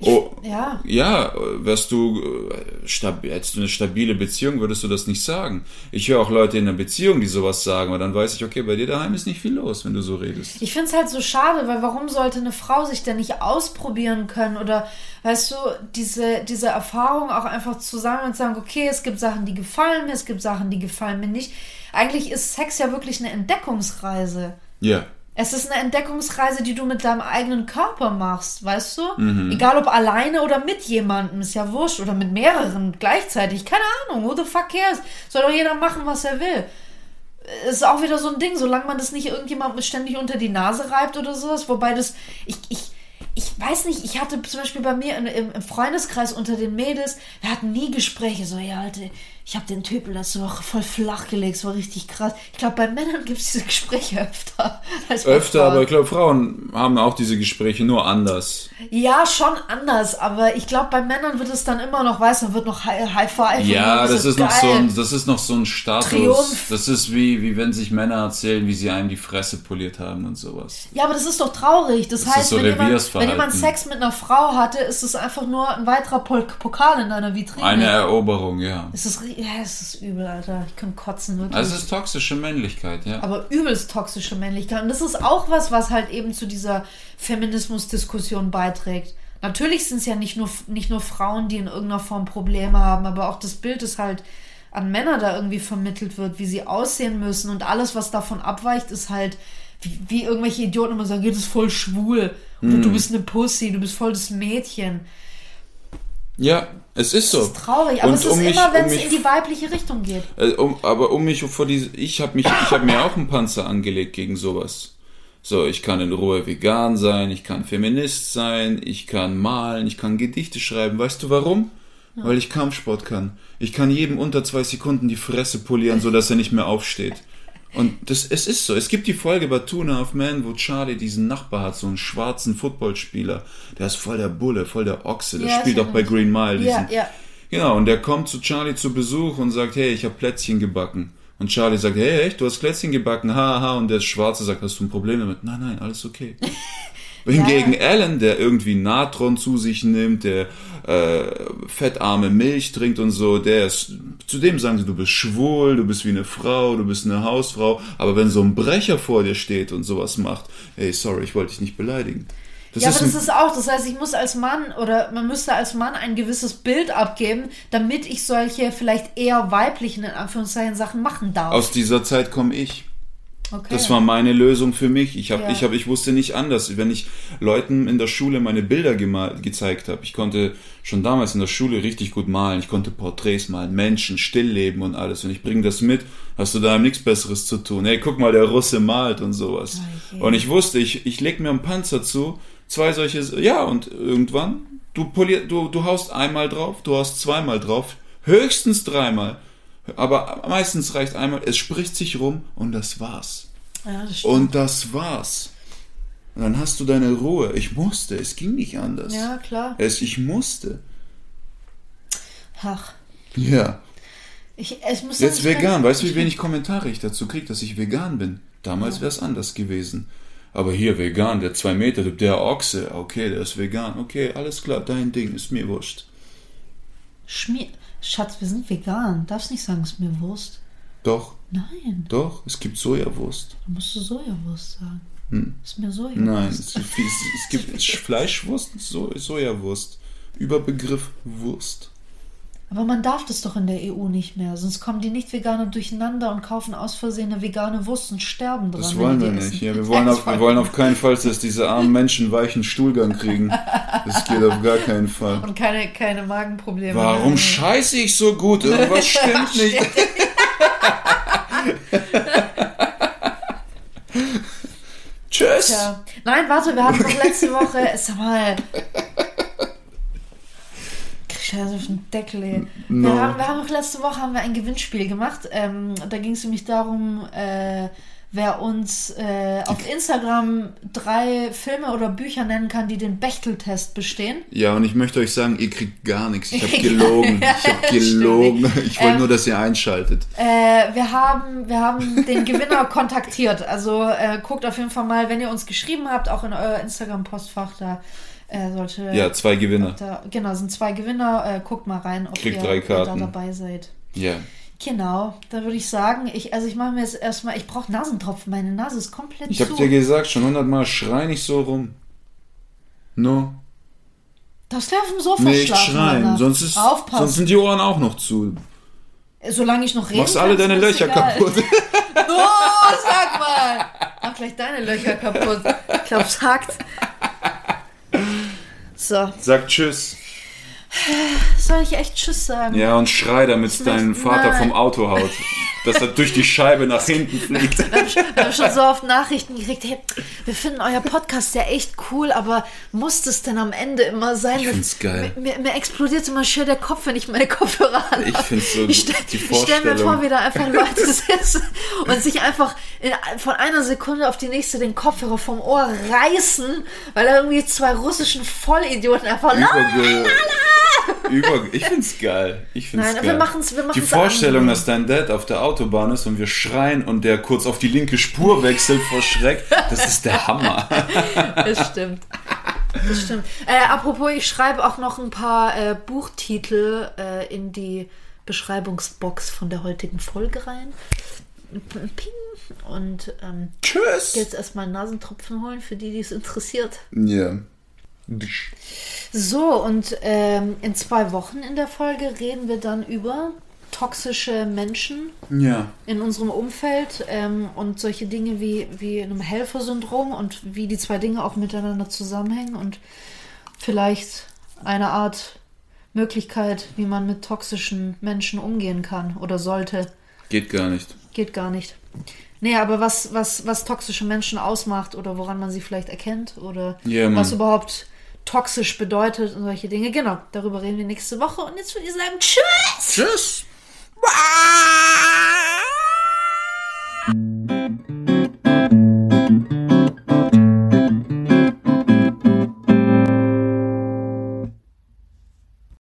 Oh, Ja. ja, wärst du, äh, hättest du eine stabile Beziehung, würdest du das nicht sagen. Ich höre auch Leute in einer Beziehung, die sowas sagen, aber dann weiß ich, okay, bei dir daheim ist nicht viel los, wenn du so redest. Ich finde es halt so schade, weil warum sollte eine Frau sich denn nicht ausprobieren können oder, weißt du, diese, diese Erfahrung auch einfach zusammen und sagen, okay, es gibt Sachen, die gefallen mir, es gibt Sachen, die gefallen mir nicht. Eigentlich ist Sex ja wirklich eine Entdeckungsreise. Ja. Es ist eine Entdeckungsreise, die du mit deinem eigenen Körper machst, weißt du? Mhm. Egal ob alleine oder mit jemandem, ist ja wurscht. Oder mit mehreren gleichzeitig. Keine Ahnung, who the fuck cares? Soll doch jeder machen, was er will. ist auch wieder so ein Ding, solange man das nicht irgendjemandem ständig unter die Nase reibt oder sowas. Wobei das, ich, ich, ich weiß nicht, ich hatte zum Beispiel bei mir im, im Freundeskreis unter den Mädels, wir hatten nie Gespräche, so, ja, Alter, ich habe den Typen letzte Woche voll flach gelegt, es war richtig krass. Ich glaube, bei Männern gibt es diese Gespräche öfter. [laughs] Öfter, aber ich glaube, Frauen haben auch diese Gespräche, nur anders. Ja, schon anders, aber ich glaube, bei Männern wird es dann immer noch, weißt du, wird noch High, High Five. Ja, das ist noch so ein, das ist noch so ein Status. Triumph. Das ist wie, wie wenn sich Männer erzählen, wie sie einem die Fresse poliert haben und sowas. Ja, aber das ist doch traurig. Das, Das heißt, so wenn, jemand, wenn jemand Sex mit einer Frau hatte, ist es einfach nur ein weiterer Pokal in deiner Vitrine. Eine Eroberung, ja. es ist, ja, es ist übel, Alter. Ich kann kotzen, wirklich. Also es ist toxische Männlichkeit, ja. aber übelst toxische Männlichkeit. Und das ist auch was, was halt eben zu dieser Feminismusdiskussion beiträgt. Natürlich sind es ja nicht nur, nicht nur Frauen, die in irgendeiner Form Probleme haben, aber auch das Bild, das halt an Männer da irgendwie vermittelt wird, wie sie aussehen müssen und alles, was davon abweicht, ist halt, wie, wie irgendwelche Idioten immer sagen, das ist voll schwul oder Hm. du bist eine Pussy, du bist voll das Mädchen. Ja, es ist so. Das ist traurig, aber Und es ist um mich- immer, wenn um es in die weibliche Richtung geht. Äh, um, aber um mich vor diese, ich habe mich, ich habe mir auch einen Panzer angelegt gegen sowas. So, ich kann in Ruhe vegan sein, ich kann Feminist sein, ich kann malen, ich kann Gedichte schreiben. Weißt du warum? Weil ich Kampfsport kann. Ich kann jedem unter zwei Sekunden die Fresse polieren, so dass er nicht mehr aufsteht. Und das, es ist so. Es gibt die Folge bei Two and a Half Men, wo Charlie diesen Nachbar hat, so einen schwarzen Footballspieler. Der ist voll der Bulle, voll der Ochse. Der Ja, spielt auch bei Green Mile. Ja, Diesen, ja. Genau, und der kommt zu Charlie zu Besuch und sagt, hey, ich habe Plätzchen gebacken. Und Charlie sagt, hey, echt, du hast Plätzchen gebacken, haha. Und der Schwarze sagt, hast du ein Problem damit? Nein, nein, alles okay. [laughs] Hingegen Alan, der irgendwie Natron zu sich nimmt, der äh, fettarme Milch trinkt und so, der ist, zu dem sagen sie, du bist schwul, du bist wie eine Frau, du bist eine Hausfrau. Aber wenn so ein Brecher vor dir steht und sowas macht, hey, sorry, ich wollte dich nicht beleidigen. Das ja, ist aber das ist auch, das heißt, ich muss als Mann oder man müsste als Mann ein gewisses Bild abgeben, damit ich solche vielleicht eher weiblichen, in Anführungszeichen, Sachen machen darf. aus dieser Zeit komme ich. Okay. Das war meine Lösung für mich. Ich habe, Ja. ich habe, ich wusste nicht anders. Wenn ich Leuten in der Schule meine Bilder gezeigt habe, ich konnte schon damals in der Schule richtig gut malen. Ich konnte Porträts malen, Menschen, Stillleben und alles. Und ich bringe das mit. Hast du da nichts Besseres zu tun? Hey, guck mal, der Russe malt und sowas. Okay. Und ich wusste, ich, ich leg mir einen Panzer zu, zwei solche, ja, und irgendwann, du polier, du, du haust einmal drauf, du haust zweimal drauf, höchstens dreimal. Aber meistens reicht einmal, es spricht sich rum und das war's. ja, das stimmt. Und das war's. Und dann hast du deine Ruhe. Ich musste, es ging nicht anders. ja, klar. Es, ich musste. Ach, Ja. ich, ich muss Jetzt vegan. Weißt du, wie wenig Kommentare ich dazu kriege, dass ich vegan bin? Damals wäre es anders gewesen. Aber hier vegan, der zwei Meter, der Ochse, okay, der ist vegan. Okay, alles klar, dein Ding, ist mir wurscht. Schmier. Schatz, wir sind vegan. Darfst nicht sagen, ist mir Wurst. Doch, Nein, doch, es gibt Sojawurst. da musst du Sojawurst sagen. Ist mir Sojawurst. Hm. Nein, es, [laughs] es, es gibt Fleischwurst, so, Sojawurst. Überbegriff Wurst. Aber man darf das doch in der EU nicht mehr, sonst kommen die Nicht-Veganer durcheinander und kaufen aus Versehen eine vegane Wurst und sterben dran. Das wollen wir nicht. Ja, wir, wollen [laughs] auf, wir wollen auf keinen Fall, dass diese armen Menschen weichen Stuhlgang kriegen. Das geht auf gar keinen Fall. Und keine, keine Magenprobleme. Warum mehr. scheiße ich so gut? Irgendwas stimmt nicht. [laughs] Tschüss. Tja. Nein, warte, wir hatten doch letzte Woche, sag mal. Alles auf den Deckel, ey. No. Wir, haben, wir haben doch letzte Woche haben wir ein Gewinnspiel gemacht. Ähm, da ging es nämlich darum, äh, wer uns äh, auf Instagram drei Filme oder Bücher nennen kann, die den Bechteltest bestehen. Ja, und ich möchte euch sagen, ihr kriegt gar nichts. Ich habe [laughs] gelogen. Ich habe gelogen. Ich wollte Ähm, nur, dass ihr einschaltet. Äh, wir, haben, wir haben den Gewinner [laughs] kontaktiert. Also äh, guckt auf jeden Fall mal, wenn ihr uns geschrieben habt, auch in euer Instagram-Postfach, da äh, sollte. Ja, zwei Gewinner. Da, genau, sind zwei Gewinner. Äh, guckt mal rein, ob Kriegt ihr, drei da dabei seid. Ja. Genau, da würde ich sagen, ich, also ich mache mir jetzt erstmal, ich brauche Nasentropfen, meine Nase ist komplett Ich habe dir gesagt, schon hundertmal, schrei nicht so rum. No. Darfst du auf dem Sofa Nicht schlafen, schreien, Alter. sonst, ist, Aufpassen. sonst sind die Ohren auch noch zu. Solange ich noch reden Machst alle deine Löcher egal. kaputt. [laughs] Oh, sag mal! Mach gleich deine Löcher kaputt. Ich glaube, es hackt. So, Sag Tschüss. Soll ich echt Tschüss sagen? Ja, und schrei, damit dein Vater Nein. vom Auto haut. [laughs] dass er durch die Scheibe nach hinten fliegt. Wir haben schon so oft Nachrichten gekriegt, hey, wir finden euer Podcast ja echt cool, aber muss es denn am Ende immer sein? Ich find's geil. Mir, mir, explodiert immer schön der Kopf, wenn ich meine Kopfhörer habe. Ich find's so Ich, stell- die ich stelle mir Vorstellung. vor, wie da einfach Leute sitzen und sich einfach in, von einer Sekunde auf die nächste den Kopfhörer vom Ohr reißen, weil da irgendwie zwei russischen Vollidioten einfach Überge über ich find's geil. Ich find's Nein, geil. wir machen's- wir Die machen's Vorstellung, angenehm. dass dein Dad auf der Autobahn ist und wir schreien und der kurz auf die linke Spur wechselt vor Schreck, das ist der Hammer. [laughs] Das stimmt. Das stimmt. Äh, apropos, ich schreibe auch noch ein paar äh, Buchtitel äh, in die Beschreibungsbox von der heutigen Folge rein. Ping. Und ähm, Tschüss. jetzt erstmal Nasentropfen holen für die, die es interessiert. Ja. So, und ähm, in zwei Wochen in der Folge reden wir dann über toxische Menschen Ja. in unserem Umfeld ähm, und solche Dinge wie, wie einem Helfersyndrom und wie die zwei Dinge auch miteinander zusammenhängen und vielleicht eine Art Möglichkeit, wie man mit toxischen Menschen umgehen kann oder sollte. Geht gar nicht. Geht gar nicht. Nee, aber was, was, was toxische Menschen ausmacht oder woran man sie vielleicht erkennt oder Mann. was überhaupt toxisch bedeutet und solche Dinge. Genau, darüber reden wir nächste Woche. Und jetzt würde ich sagen, tschüss! Tschüss. Bye.